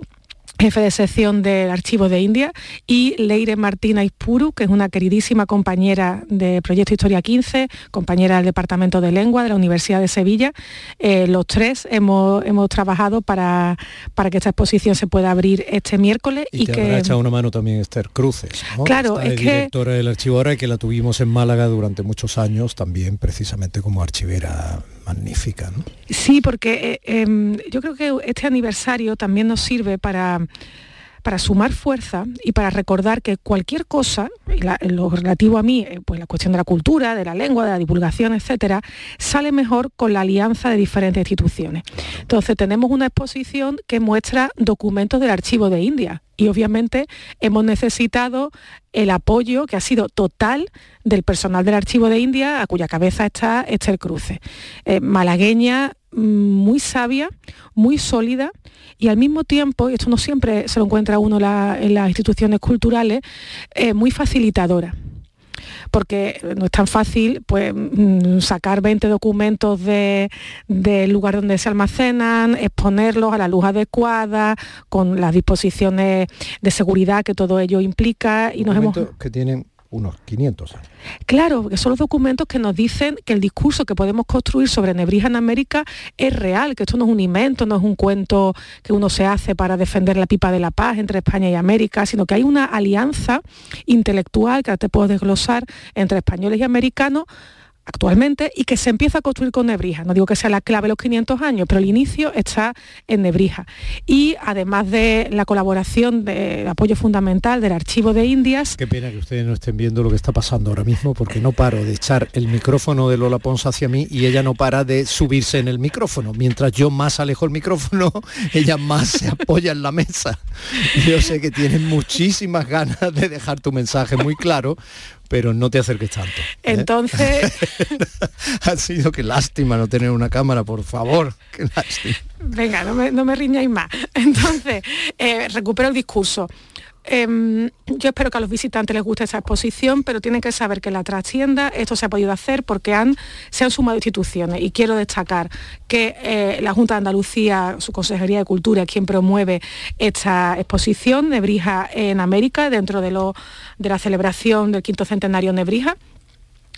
jefe de sección del Archivo de India, y Leire Martina Ispuru, que es una queridísima compañera de Proyecto Historia 15, compañera del Departamento de Lengua de la Universidad de Sevilla. Eh, los tres hemos, hemos trabajado para, para que esta exposición se pueda abrir este miércoles. Y, te que habrá echado una mano también Esther Cruces, Claro, es que... directora del archivo ahora que la tuvimos en Málaga durante muchos años, también precisamente como archivera Sí, porque eh, em, yo creo que este aniversario también nos sirve para para sumar fuerza y para recordar que cualquier cosa, lo relativo a mí, eh, pues la cuestión de la cultura, de la lengua, de la divulgación, etcétera, sale mejor con la alianza de diferentes instituciones. Entonces tenemos una exposición que muestra documentos del archivo de India y obviamente hemos necesitado el apoyo que ha sido total del personal del Archivo de India, a cuya cabeza está Esther Cruce. Eh, malagueña, mm, muy sabia, muy sólida y al mismo tiempo, y esto no siempre se lo encuentra uno en las instituciones culturales, eh, muy facilitadora porque no es tan fácil pues, mm, sacar 20 documentos del lugar donde se almacenan, exponerlos a la luz adecuada, con las disposiciones de seguridad que todo ello implica. Y nos hemos... unos 500 años. Claro, que son los documentos que nos dicen que el discurso que podemos construir sobre Nebrija en América es real, que esto no es un invento, no es un cuento que uno se hace para defender la pipa de la paz entre España y América, sino que hay una alianza intelectual que te puedo desglosar entre españoles y americanos actualmente y que se empieza a construir con Nebrija. No digo que sea la clave los 500 años, pero el inicio está en Nebrija. Y además de la colaboración de apoyo fundamental del Archivo de Indias... Qué pena que ustedes no estén viendo lo que está pasando ahora mismo, porque no paro de echar el micrófono de Lola Pons hacia mí y ella no para de subirse en el micrófono. Mientras yo más alejo el micrófono, ella más se apoya en la mesa. Yo sé que tienes muchísimas ganas de dejar tu mensaje muy claro, pero no te acerques tanto. ¿eh? Entonces... ha sido que lástima no tener una cámara, por favor. Qué lástima. Venga, no me, no riñáis más. Entonces, eh, recupero el discurso. Em, yo espero que a los visitantes les guste esa exposición, pero tienen que saber que la trascienda esto se ha podido hacer porque se han sumado instituciones y quiero destacar que eh, la Junta de Andalucía, su Consejería de Cultura, es quien promueve esta exposición Nebrija en América dentro de, lo, de la celebración del quinto centenario Nebrija.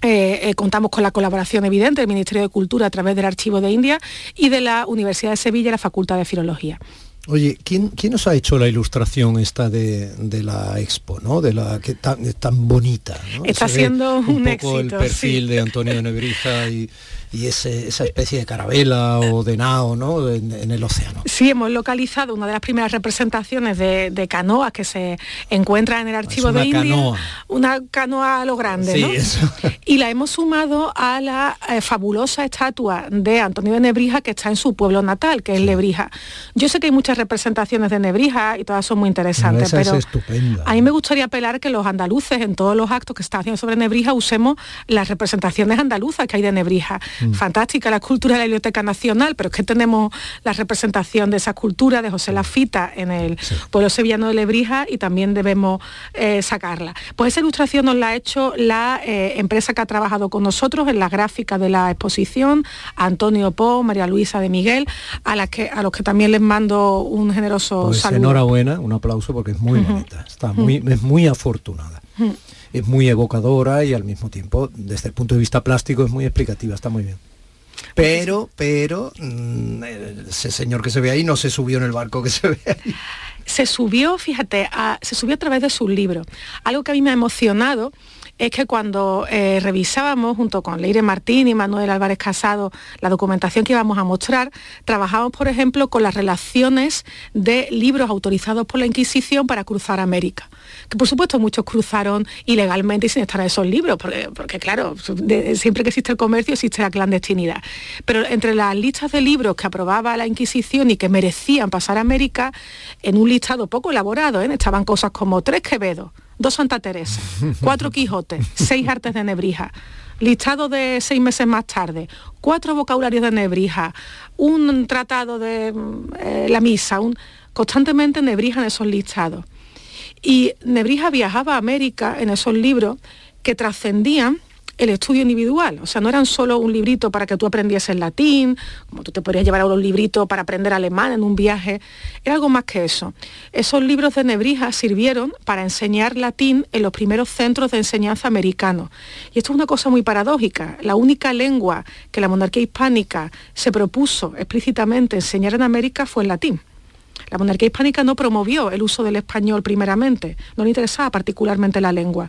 Eh, eh, contamos con la colaboración evidente del Ministerio de Cultura a través del Archivo de India y de la Universidad de Sevilla la Facultad de Filología. Oye, ¿quién, ¿quién nos ha hecho la ilustración esta de, la expo, ¿no? De la que tan, tan bonita. Está siendo un, poco el perfil de Antonio Nebrija y, y ese, esa especie de carabela o de nao ¿no? En, el océano. Sí, hemos localizado una de las primeras representaciones de, canoas que se encuentra en el archivo de India. Canoa. Una canoa a lo grande, sí, Eso. Y la hemos sumado a la eh, fabulosa estatua de Antonio de Nebrija que está en su pueblo natal, que es Lebrija. Yo sé que hay muchas representaciones de Nebrija y todas son muy interesantes, pero a mí me gustaría apelar que los andaluces en todos los actos que están haciendo sobre Nebrija usemos las representaciones andaluzas que hay de Nebrija. Mm. fantástica la escultura de la Biblioteca Nacional, pero es que tenemos la representación de esa escultura de José Lafita en el pueblo sevillano de Lebrija y también debemos eh, sacarla. Pues esa ilustración nos la ha hecho la eh, empresa que ha trabajado con nosotros en la gráfica de la exposición, Antonio Po, María Luisa de Miguel, a, las que, a los que también les mando un generoso pues saludo. Enhorabuena, un aplauso porque es muy bonita, está muy, es muy afortunada es muy evocadora y al mismo tiempo, desde el punto de vista plástico, es muy explicativa, está muy bien. Pero, pero, mm, ese señor que se ve ahí no se subió en el barco que se ve ahí. Se subió, fíjate, se subió a través de su libro. Algo que a mí me ha emocionado es que cuando eh, revisábamos junto con Leire Martín y Manuel Álvarez Casado la documentación que íbamos a mostrar, trabajamos, por ejemplo, con las relaciones de libros autorizados por la Inquisición para cruzar América. Que por supuesto muchos cruzaron ilegalmente y sin estar en esos libros, porque, claro, siempre que existe el comercio existe la clandestinidad. Pero entre las listas de libros que aprobaba la Inquisición y que merecían pasar a América, en un listado poco elaborado, ¿eh? estaban cosas como tres Quevedo, dos Santa Teresa, cuatro Quijotes, seis artes de Nebrija, listado de seis meses más tarde, cuatro vocabularios de Nebrija, un tratado de eh, la misa, un, constantemente Nebrija en esos listados. Y Nebrija viajaba a América en esos libros que trascendían el estudio individual. O sea, no eran solo un librito para que tú aprendieses latín, como tú te podrías llevar a un librito para aprender alemán en un viaje. Era algo más que eso. Esos libros de Nebrija sirvieron para enseñar latín en los primeros centros de enseñanza americanos. Y esto es una cosa muy paradójica. La única lengua que la monarquía hispánica se propuso explícitamente enseñar en América fue el latín. La monarquía hispánica no promovió el uso del español primeramente, no le interesaba particularmente la lengua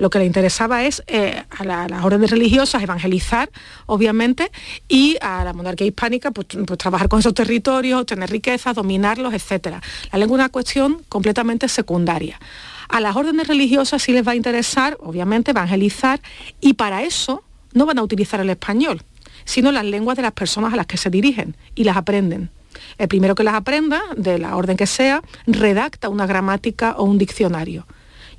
Lo que le interesaba es eh, a, las órdenes religiosas evangelizar, obviamente, y a la monarquía hispánica pues, pues, trabajar con esos territorios, tener riqueza, dominarlos, etc. La lengua es una cuestión completamente secundaria. A las órdenes religiosas sí les va a interesar, obviamente, evangelizar, y para eso no van a utilizar el español, sino las lenguas de las personas a las que se dirigen y las aprenden. El primero que las aprenda, de la orden que sea, redacta una gramática o un diccionario.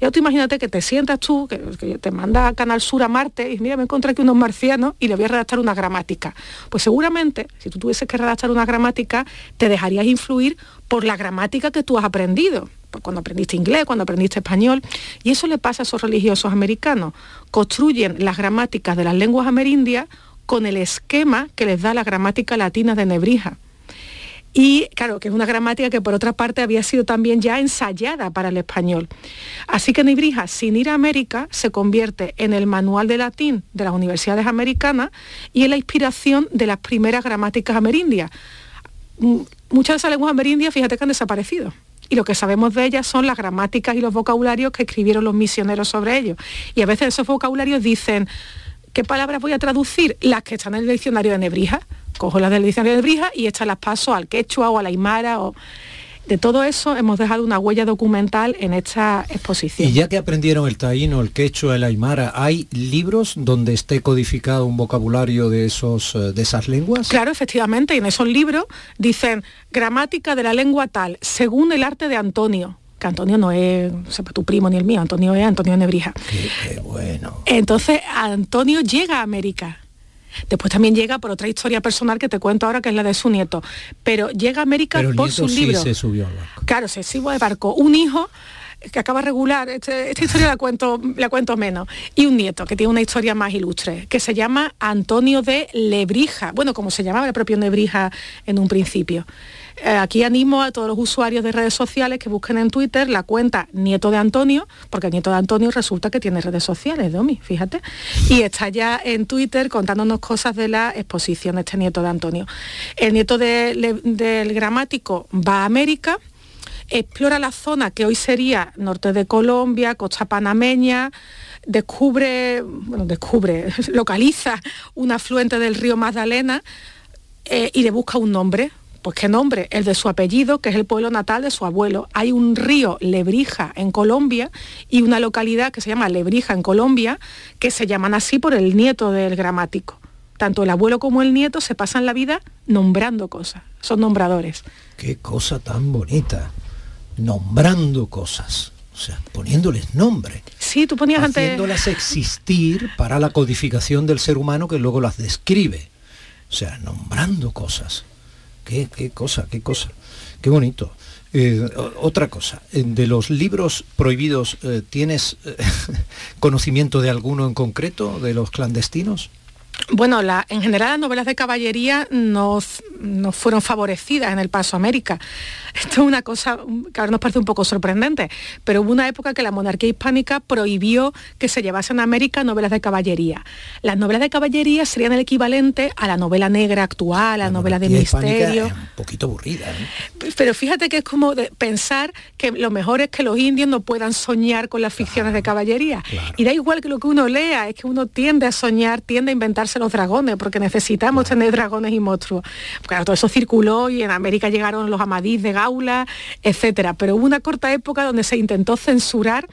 Y tú imagínate que te sientas tú, que, te manda a Canal Sur a Marte y mira, me encontré aquí unos marcianos y le voy a redactar una gramática. Pues seguramente, si tú tuvieses que redactar una gramática, te dejarías influir por la gramática que tú has aprendido cuando aprendiste inglés, cuando aprendiste español. Y eso le pasa a esos religiosos americanos. Construyen las gramáticas de las lenguas amerindias con el esquema que les da la gramática latina de Nebrija. Y claro, que es una gramática que por otra parte había sido también ya ensayada para el español. Así que Nebrija, sin ir a América, se convierte en el manual de latín de las universidades americanas y en la inspiración de las primeras gramáticas amerindias. Muchas de esas lenguas amerindias, fíjate que han desaparecido y lo que sabemos de ellas son las gramáticas y los vocabularios que escribieron los misioneros sobre ellos. Y a veces esos vocabularios dicen, ¿qué palabras voy a traducir? Las que están en el diccionario de Nebrija cojo las del diccionario de Brija y estas las paso al quechua o a la aymara o de todo eso hemos dejado una huella documental en esta exposición. Y ya que aprendieron el taíno, el quechua, el aymara, ¿hay libros donde esté codificado un vocabulario de, esos, eh, de esas lenguas? Claro, efectivamente, y en esos libros dicen gramática de la lengua tal, según el arte de Antonio, que Antonio no es tu primo ni el mío, Antonio es Antonio Nebrija. qué bueno. Entonces, Antonio llega a América Después también llega por otra historia personal que te cuento ahora, que es la de su nieto. Pero llega a América por su sí libro. se subió al barco. Claro, se subió al barco. Un hijo que acaba regular, este, esta historia la cuento, la cuento menos, y un nieto que tiene una historia más ilustre, que se llama Antonio de Lebrija, bueno, como se llamaba el propio Lebrija en un principio. Eh, aquí animo a todos los usuarios de redes sociales que busquen en Twitter la cuenta Nieto de Antonio, porque Nieto de Antonio resulta que tiene redes sociales, Domi, fíjate, y está ya en Twitter contándonos cosas de la exposición de este Nieto de Antonio. El Nieto del Gramático va a América, explora la zona que hoy sería norte de Colombia, costa panameña, descubre, bueno, descubre, localiza un afluente del río Magdalena eh, y le busca un nombre, pues qué nombre, el de su apellido, que es el pueblo natal de su abuelo. Hay un río Lebrija en Colombia y una localidad que se llama Lebrija en Colombia, que se llaman así por el nieto del gramático. Tanto el abuelo como el nieto se pasan la vida nombrando cosas, son nombradores. Qué cosa tan bonita, nombrando cosas. O sea, poniéndoles nombre. Sí, tú ponías antes... Haciéndolas existir para la codificación del ser humano que luego las describe. O sea, nombrando cosas. Qué, cosa, qué cosa. Qué bonito. Eh, otra cosa, eh, de los libros prohibidos, eh, ¿tienes conocimiento de alguno en concreto, de los clandestinos? Bueno, en general las novelas de caballería no, fueron favorecidas en el paso a América. Esto es una cosa que ahora nos parece un poco sorprendente, pero hubo una época que la monarquía hispánica prohibió que se llevasen a América novelas de caballería. Las novelas de caballería serían el equivalente a la novela negra actual, a la, novela de misterio. un poquito aburrida. Pero fíjate que es como pensar que lo mejor es que los indios no puedan soñar con las ficciones de caballería. Y da igual que lo que uno lea, es que uno tiende a soñar, tiende a inventarse los dragones, porque necesitamos tener dragones y monstruos. Claro, todo eso circuló y en América llegaron los amadís de Gaula, etcétera. Pero hubo una corta época donde se intentó censurar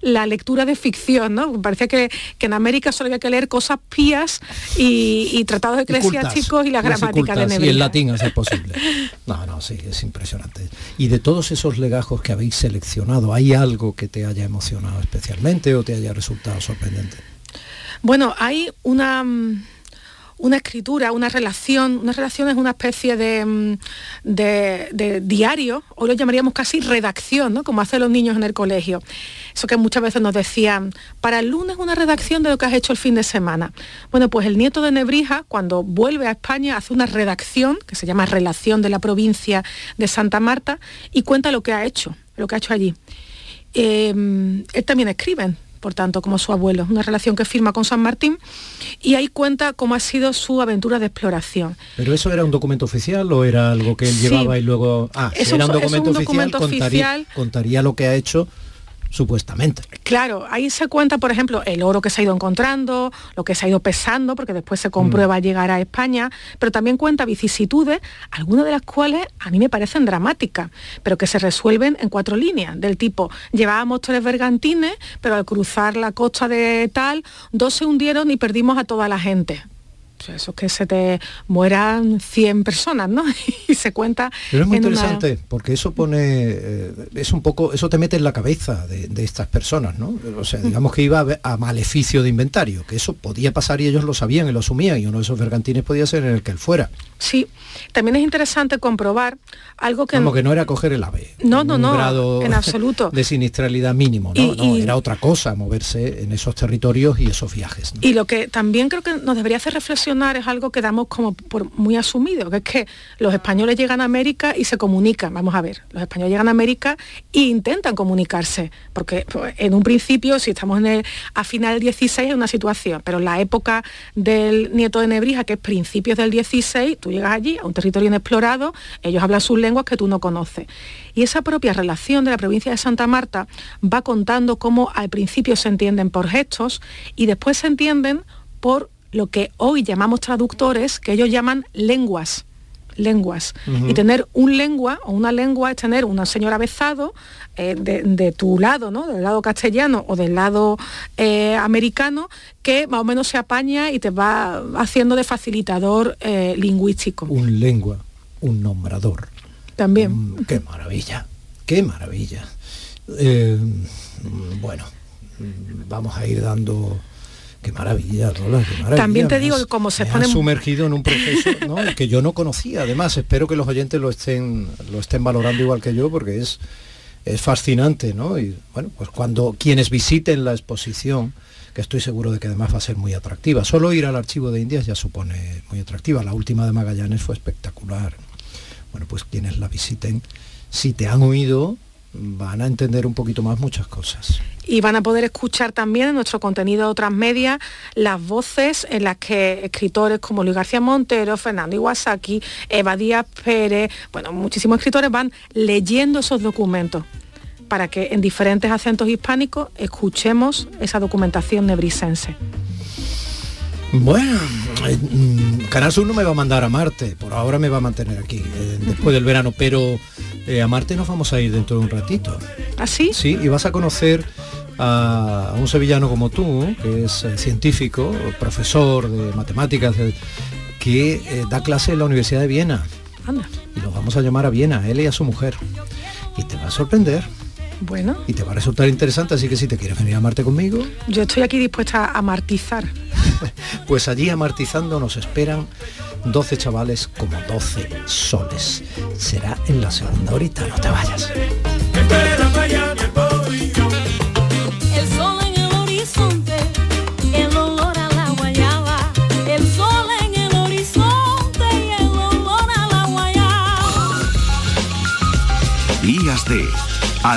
la lectura de ficción, ¿no? Parecía que, en América solo había que leer cosas pías y, tratados eclesiásticos y, la gramática de Nebrija. Y el latín es posible. No, no, sí, es impresionante. Y de todos esos legajos que habéis seleccionado, ¿hay algo que te haya emocionado especialmente o te haya resultado sorprendente? Bueno, hay una mm, una escritura, una relación, una relación es una especie de, mm, de, diario, o lo llamaríamos casi redacción, ¿no? como hacen los niños en el colegio. Eso que muchas veces nos decían, para el lunes una redacción de lo que has hecho el fin de semana. Bueno, pues el nieto de Nebrija, cuando vuelve a España, hace una redacción, que se llama Relación de la provincia de Santa Marta, y cuenta lo que ha hecho, lo que ha hecho allí. Em, él también escribe, por tanto, como su abuelo, una relación que firma con San Martín, y ahí cuenta cómo ha sido su aventura de exploración. ¿Pero eso era un documento oficial o era algo que él llevaba y luego... Ah, era un documento, oficial, contaría, contaría lo que ha hecho supuestamente. Claro, ahí se cuenta, por ejemplo, el oro que se ha ido encontrando, lo que se ha ido pesando, porque después se comprueba mm. llegar a España, pero también cuenta vicisitudes, algunas de las cuales a mí me parecen dramáticas, pero que se resuelven en cuatro líneas, del tipo, llevábamos tres bergantines, pero al cruzar la costa de tal, dos se hundieron y perdimos a toda la gente eso es que se te mueran 100 personas, ¿no? y se cuenta. Pero es muy interesante, porque eso pone, eh, es un poco, eso te mete en la cabeza de, estas personas, ¿no? O sea, digamos que iba a, maleficio de inventario, que eso podía pasar y ellos lo sabían y lo asumían, y uno de esos bergantines podía ser en el que él fuera. Sí, también es interesante comprobar algo que... Como que no era coger el ave. No, no, no, grado en absoluto. De siniestralidad mínimo, ¿no? no era otra cosa moverse en esos territorios y esos viajes. Y lo que también creo que nos debería hacer reflexionar es algo que damos como por muy asumido, que es que los españoles llegan a América y se comunican. Vamos a ver, los españoles llegan a América e intentan comunicarse, porque pues, en un principio, si estamos en el, a final del 16 es una situación, pero en la época del nieto de Nebrija, que es principios del 16, tú llegas allí a un territorio inexplorado, ellos hablan sus lenguas que tú no conoces. Y esa propia relación de la provincia de Santa Marta va contando cómo al principio se entienden por gestos y después se entienden por lo que hoy llamamos traductores, que ellos llaman lenguas lenguas. Y tener un lengua o una lengua es tener una señora besado eh, de, tu lado, ¿no? Del lado castellano o del lado eh, americano, que más o menos se apaña y te va haciendo de facilitador eh, lingüístico. Un lengua, un nombrador. También. Mm, qué maravilla, qué maravilla. bueno, vamos a ir dando Qué maravilla, Rola, qué maravilla. También te digo que como se pone... sumergido en un proceso que yo no conocía, además. Espero que los oyentes lo estén, lo estén valorando igual que yo, porque es, es fascinante, ¿no? Y bueno, pues cuando quienes visiten la exposición, que estoy seguro de que además va a ser muy atractiva. Solo ir al archivo de Indias ya supone muy atractiva. La última de Magallanes fue espectacular. Bueno, pues quienes la visiten, si te han oído, van a entender un poquito más muchas cosas. Y van a poder escuchar también en nuestro contenido de otras medias las voces en las que escritores como Luis García Montero, Fernando Iwasaki, Eva Díaz Pérez, bueno, muchísimos escritores van leyendo esos documentos para que en diferentes acentos hispánicos escuchemos esa documentación nebrisense. Bueno, eh, mm, Canal Sur no me va a mandar a Marte, por ahora me va a mantener aquí, eh, después del verano, pero eh, a Marte nos vamos a ir dentro de un ratito. ¿Ah, sí? Sí, y vas a conocer a un sevillano como tú, que es científico, profesor de matemáticas, que eh, da clase en la Universidad de Viena. Anda. Y los vamos a llamar a Viena, él y a su mujer. Y te va a sorprender. Bueno. Y te va a resultar interesante, así que si te quieres venir a Marte conmigo. Yo estoy aquí dispuesta a amartizar. pues allí amartizando nos esperan 12 chavales como 12 soles. Será en la segunda horita, no te vayas.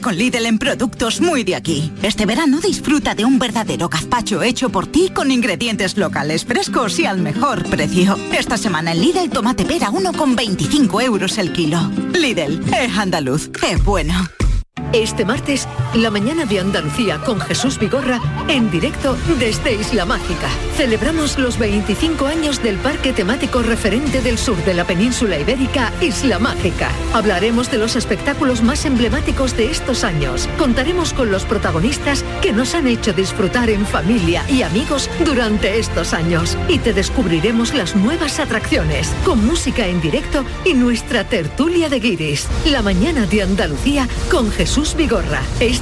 Con Lidl en productos muy de aquí. Este verano disfruta de un verdadero gazpacho hecho por ti con ingredientes locales frescos y al mejor precio. Esta semana en Lidl tomate pera 1,25 euros el kilo. Lidl, es andaluz, es bueno. Este martes, la mañana de Andalucía con Jesús Vigorra en directo desde Isla Mágica. Celebramos los 25 años del parque temático referente del sur de la península ibérica, Isla Mágica. Hablaremos de los espectáculos más emblemáticos de estos años. Contaremos con los protagonistas que nos han hecho disfrutar en familia y amigos durante estos años. Y te descubriremos las nuevas atracciones, con música en directo y nuestra tertulia de guiris. La mañana de Andalucía con Jesús Vigorra, este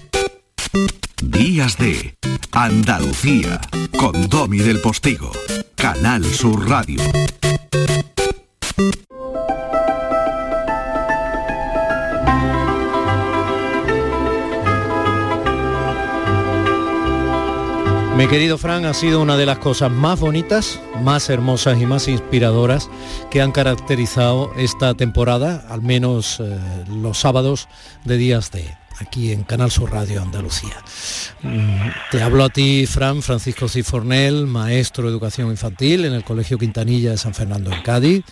Días de Andalucía con Domi del Postigo. Canal Sur Radio. Mi querido Fran, ha sido una de las cosas más bonitas, más hermosas y más inspiradoras que han caracterizado esta temporada, al menos eh, los sábados de días de aquí en Canal Sur Radio Andalucía. Mm, Te hablo a ti, Fran, Francisco Cifornel, maestro de educación infantil en el Colegio Quintanilla de San Fernando en Cádiz,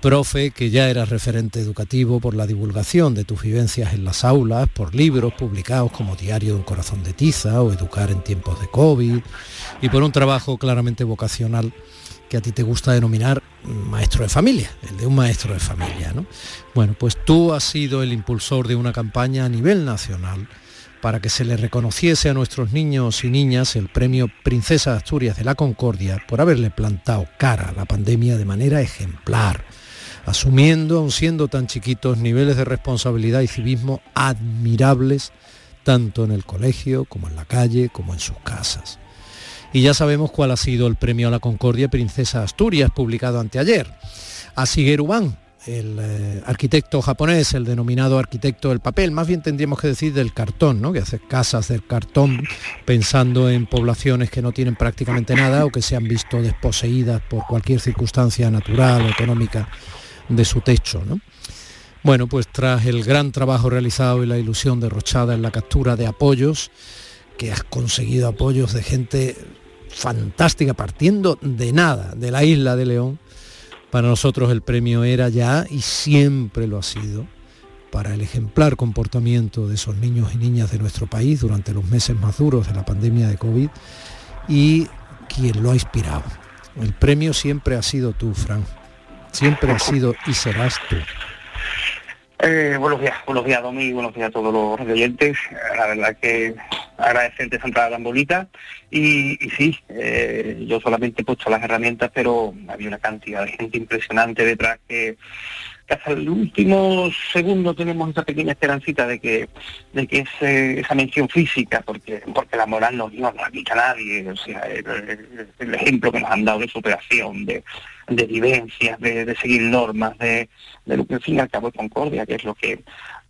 profe que ya eras referente educativo por la divulgación de tus vivencias en las aulas, por libros publicados como Diario de un corazón de tiza o Educar en tiempos de COVID, y por un trabajo claramente vocacional que a ti te gusta denominar maestro de familia, el de un maestro de familia. ¿no? Bueno, pues tú has sido el impulsor de una campaña a nivel nacional para que se le reconociese a nuestros niños y niñas el premio Princesa de Asturias de la Concordia por haberle plantado cara a la pandemia de manera ejemplar, asumiendo, aun siendo tan chiquitos, niveles de responsabilidad y civismo admirables tanto en el colegio como en la calle como en sus casas. Y ya sabemos cuál ha sido el premio a la Concordia Princesa Asturias, publicado anteayer. A Shigeru Ban, el eh, arquitecto japonés, el denominado arquitecto del papel, más bien tendríamos que decir del cartón, ¿no? que hace casas del cartón pensando en poblaciones que no tienen prácticamente nada o que se han visto desposeídas por cualquier circunstancia natural o económica de su techo. ¿no? Bueno, pues tras el gran trabajo realizado y la ilusión derrochada en la captura de apoyos, que has conseguido apoyos de gente fantástica, partiendo de nada, de la isla de León, para nosotros el premio era ya y siempre lo ha sido para el ejemplar comportamiento de esos niños y niñas de nuestro país durante los meses más duros de la pandemia de COVID y quien lo ha inspirado. El premio siempre ha sido tú, Fran. Siempre ha sido y serás tú. Eh, buenos días, buenos días Domi, buenos días a todos los oyentes. La verdad que agradecerte esa entrada tan bonita. Y, y sí, eh, yo solamente he puesto las herramientas, pero había una cantidad de gente impresionante detrás que, que hasta el último segundo tenemos esa pequeña esperancita de que de que ese- esa mención física, porque porque la moral no, no la quita nadie, o sea, el, ejemplo que nos han dado de superación, de, de vivencias, de, de seguir normas, de, de lo que al fin y al cabo es concordia, que es lo que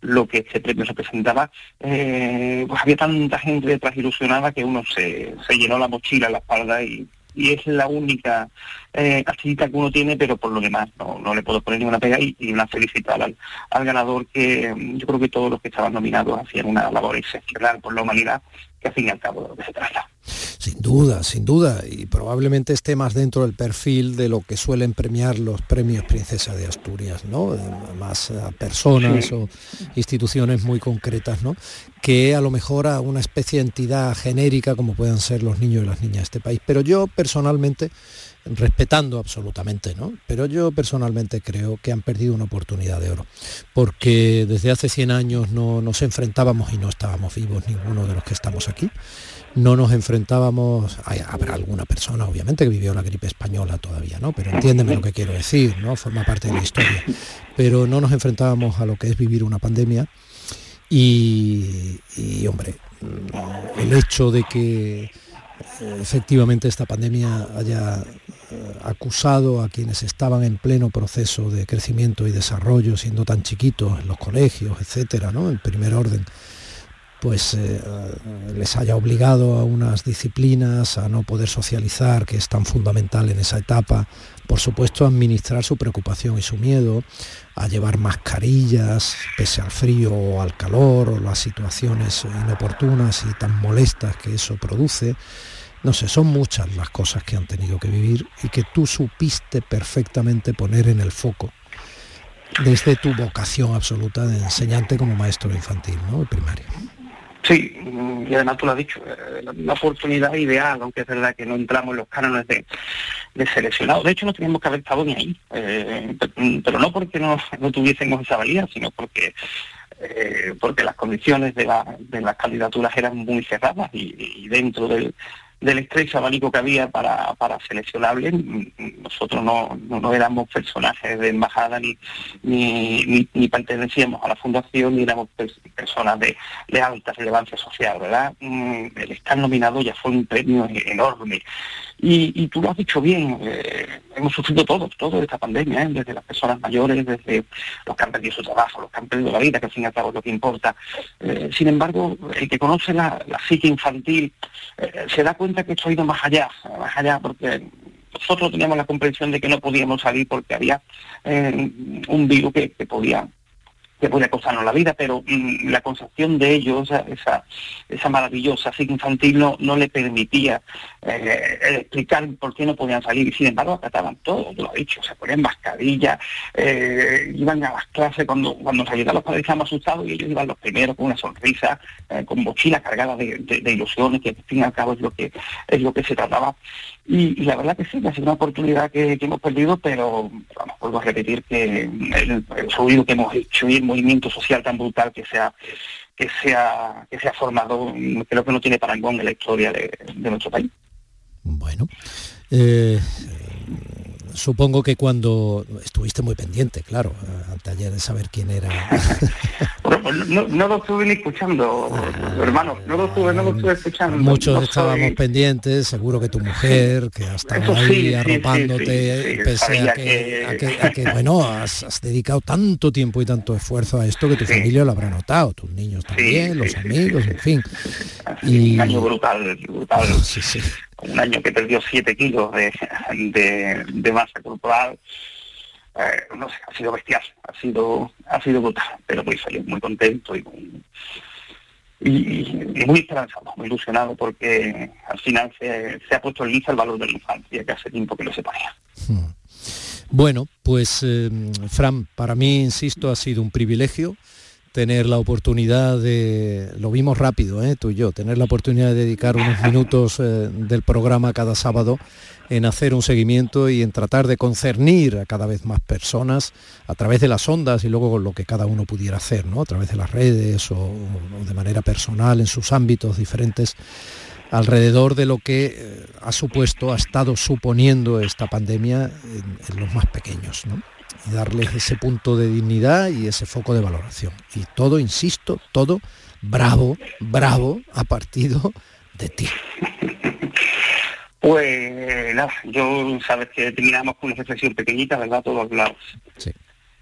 lo que este premio representaba, eh, pues había tanta gente detrás ilusionada que uno se, se llenó la mochila la espalda y, y es la única eh, que uno tiene, pero por lo demás no, no le puedo poner ninguna pega y, y una felicitar al, al ganador que mm, yo creo que todos los que estaban nominados hacían una labor excepcional por la humanidad, que al fin y al cabo de lo que se trata. Sin duda, sin duda, y probablemente esté más dentro del perfil de lo que suelen premiar los premios Princesa de Asturias, ¿no? Más a personas Sí. o instituciones muy concretas, ¿no? Que a lo mejor a una especie de entidad genérica como puedan ser los niños y las niñas de este país. Pero yo personalmente, respetando absolutamente, ¿no? Pero yo personalmente creo que han perdido una oportunidad de oro, porque desde hace 100 años no nos enfrentábamos y no estábamos vivos ninguno de los que estamos aquí no nos enfrentábamos, hay- habrá alguna persona obviamente que vivió la gripe española todavía, ¿no? Pero entiéndeme lo que quiero decir, ¿no? Forma parte de la historia. Pero no nos enfrentábamos a lo que es vivir una pandemia y, y, hombre, el hecho de que efectivamente esta pandemia haya eh, acusado a quienes estaban en pleno proceso de crecimiento y desarrollo, siendo tan chiquitos en los colegios, etcétera, ¿no? En primer orden, pues eh, les haya obligado a unas disciplinas, a no poder socializar, que es tan fundamental en esa etapa, por supuesto administrar su preocupación y su miedo, a llevar mascarillas pese al frío o al calor o las situaciones inoportunas y tan molestas que eso produce. No sé, son muchas las cosas que han tenido que vivir y que tú supiste perfectamente poner en el foco desde tu vocación absoluta de enseñante como maestro infantil, ¿no? Primario. Sí, y además tú lo has dicho, eh, una oportunidad ideal, aunque es verdad que no entramos en los cánones de, de seleccionados. De hecho, no teníamos que haber estado ni ahí, eh, pe- pero no porque no, no tuviésemos esa valía, sino porque eh, porque las condiciones de, la- de las candidaturas eran muy cerradas y dentro del, del estrecho abanico que había para, para seleccionables, nosotros no, no, éramos personajes de embajada ni, ni, ni, pertenecíamos a la fundación ni éramos pers- personas de, de alta relevancia social, ¿verdad? Mm, El estar nominado ya fue un premio enorme. Y, tú lo has dicho bien, eh, hemos sufrido todos, toda esta pandemia, ¿eh? desde las personas mayores, desde los que han perdido su trabajo, los que han perdido la vida, que al fin y al cabo es lo que importa. Eh, sin embargo, el que conoce la, la psique infantil se da cuenta que esto ha ido más allá, más allá, porque nosotros teníamos la comprensión de que no podíamos salir porque había un virus que, que podía que podía costarnos la vida, pero mm, la concepción de ellos, esa, esa, esa maravillosa psique infantil no, no le permitía eh, explicar por qué no podían salir y sin embargo acataban todo, lo has dicho, se ponían mascarilla, eh, iban a las clases cuando, cuando salían los padres estaban asustados y ellos iban los primeros con una sonrisa, eh, con mochila cargada de, de- de ilusiones, que al fin y al cabo es lo que es lo que se trataba. Y, la verdad que sí, que ha sido una oportunidad que, hemos perdido, pero vamos, vuelvo a repetir que el, el que hemos hecho y el movimiento social tan brutal que se ha que se ha, que se ha formado, creo que no tiene parangón en la historia de, nuestro país. Eh, supongo que cuando estuviste muy pendiente, claro, anteayer de saber quién era. Pues no, no lo estuve ni escuchando, hermano, no lo estuve, no lo estuve escuchando. Muchos No estábamos soy- pendientes, seguro que tu mujer, que ha estado ahí sí, arropándote, sí, sí, pese a que, que- a que- a que, bueno, has, has dedicado tanto tiempo y tanto esfuerzo a esto que tu familia lo habrá notado, tus niños también, los amigos, en fin. Un año brutal, brutal. Sí, sí. Un año que perdió 7 kilos de, de, masa corporal. Eh, no sé, ha sido bestial, ha sido, ha sido brutal, pero muy feliz, muy contento y muy, esperanzado, muy ilusionado porque al final se, ha puesto en liza el valor de la infancia, que hace tiempo que no se ponía. Bueno, pues eh, Fran, para mí, insisto, ha sido un privilegio tener la oportunidad de, lo vimos rápido, ¿eh? tú y yo, tener la oportunidad de dedicar unos minutos eh, del programa cada sábado en hacer un seguimiento y en tratar de concernir a cada vez más personas a través de las ondas y luego con lo que cada uno pudiera hacer, ¿no? A través de las redes o, o de manera personal en sus ámbitos diferentes alrededor de lo que eh, ha supuesto, ha estado suponiendo esta pandemia en, en los más pequeños, ¿no? Y darles ese punto de dignidad y ese foco de valoración. Y todo, insisto, todo bravo, bravo a partido de ti. Pues yo sabes que terminamos con una reflexión pequeñita, ¿verdad? Todos los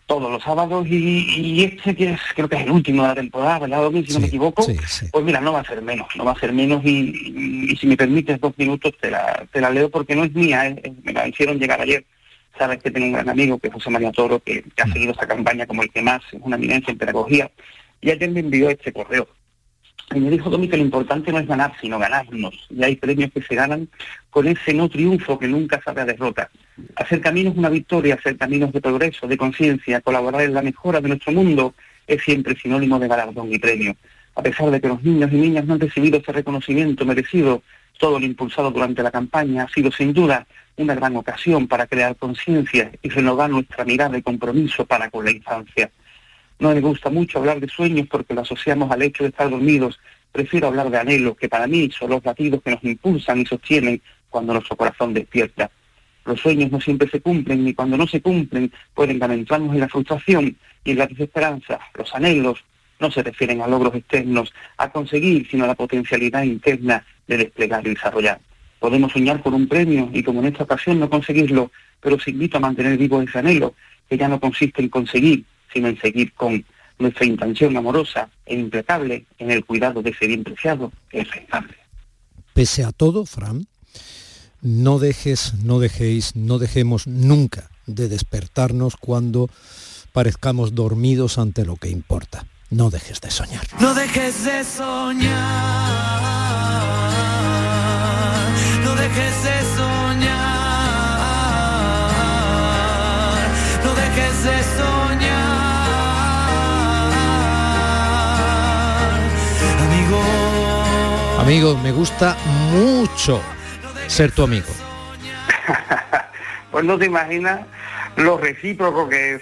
Todos los sábados y, y este que es, creo que es el último de la temporada, ¿verdad, Domi? Si no me equivoco. Pues mira, no va a ser menos, no va a ser menos y, y- y si me permites dos minutos te la, te la leo porque no es mía, es- me la hicieron llegar ayer. Sabes que tengo un gran amigo que es José María Toro, que, ha seguido esta campaña como el que más, es una eminencia en pedagogía, y ayer me envió este correo. Y me dijo Domi que lo importante no es ganar, sino ganarnos. Y hay premios que se ganan con ese no triunfo que nunca sabe a derrota. Hacer caminos una victoria, hacer caminos de progreso, de conciencia, colaborar en la mejora de nuestro mundo es siempre sinónimo de galardón y premio. A pesar de que los niños y niñas no han recibido ese reconocimiento merecido, todo lo impulsado durante la campaña ha sido sin duda una gran ocasión para crear conciencia y renovar nuestra mirada y compromiso para con la infancia. No me gusta mucho hablar de sueños porque lo asociamos al hecho de estar dormidos. Prefiero hablar de anhelos, que para mí son los latidos que nos impulsan y sostienen cuando nuestro corazón despierta. Los sueños no siempre se cumplen y cuando no se cumplen pueden adentrarnos en la frustración y en la desesperanza. Los anhelos no se refieren a logros externos, a conseguir, sino a la potencialidad interna de desplegar y desarrollar. Podemos soñar con un premio y como en esta ocasión no conseguirlo, pero os invito a mantener vivo ese anhelo, que ya no consiste en conseguir, sino en seguir con nuestra intención amorosa e implacable en el cuidado de ese bien preciado que es infancia. Pese a todo, Fran, no dejes, no dejéis, no dejemos nunca de despertarnos cuando parezcamos dormidos ante lo que importa. No dejes de soñar. No dejes de soñar, amigo. Amigo, me gusta mucho ser tu amigo. Pues no te imaginas lo recíproco que es.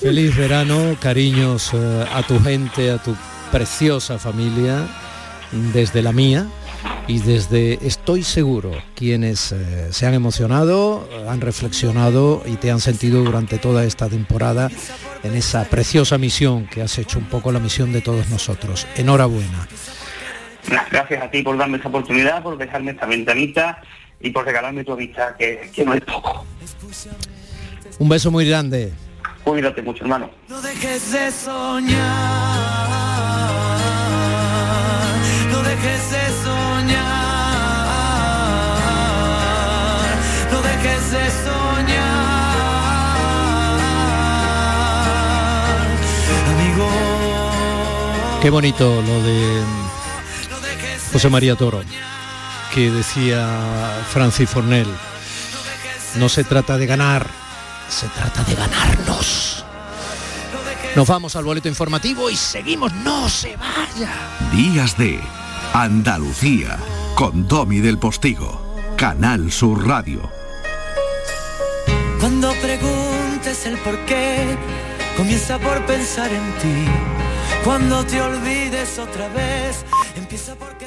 Feliz verano, cariños eh, a tu gente, a tu preciosa familia, desde la mía y desde, estoy seguro, quienes eh, se han emocionado, han reflexionado y te han sentido durante toda esta temporada en esa preciosa misión que has hecho un poco la misión de todos nosotros. Enhorabuena. Gracias a ti por darme esta oportunidad, por dejarme esta ventanita y por regalarme tu amistad, que, que no es poco. Un beso muy grande. Cuídate mucho, hermano. No dejes de soñar, dejes de soñar, no dejes de soñar, amigo. Qué bonito lo de José María Toro, que decía Francis Fornell, no se trata de ganar, se trata de ganarnos. Nos vamos al boleto informativo y seguimos, no se vaya. Días de Andalucía con Domi del Postigo, Canal Sur Radio. Cuando preguntes el por qué, comienza por pensar en ti. Cuando te olvides otra vez, empieza porque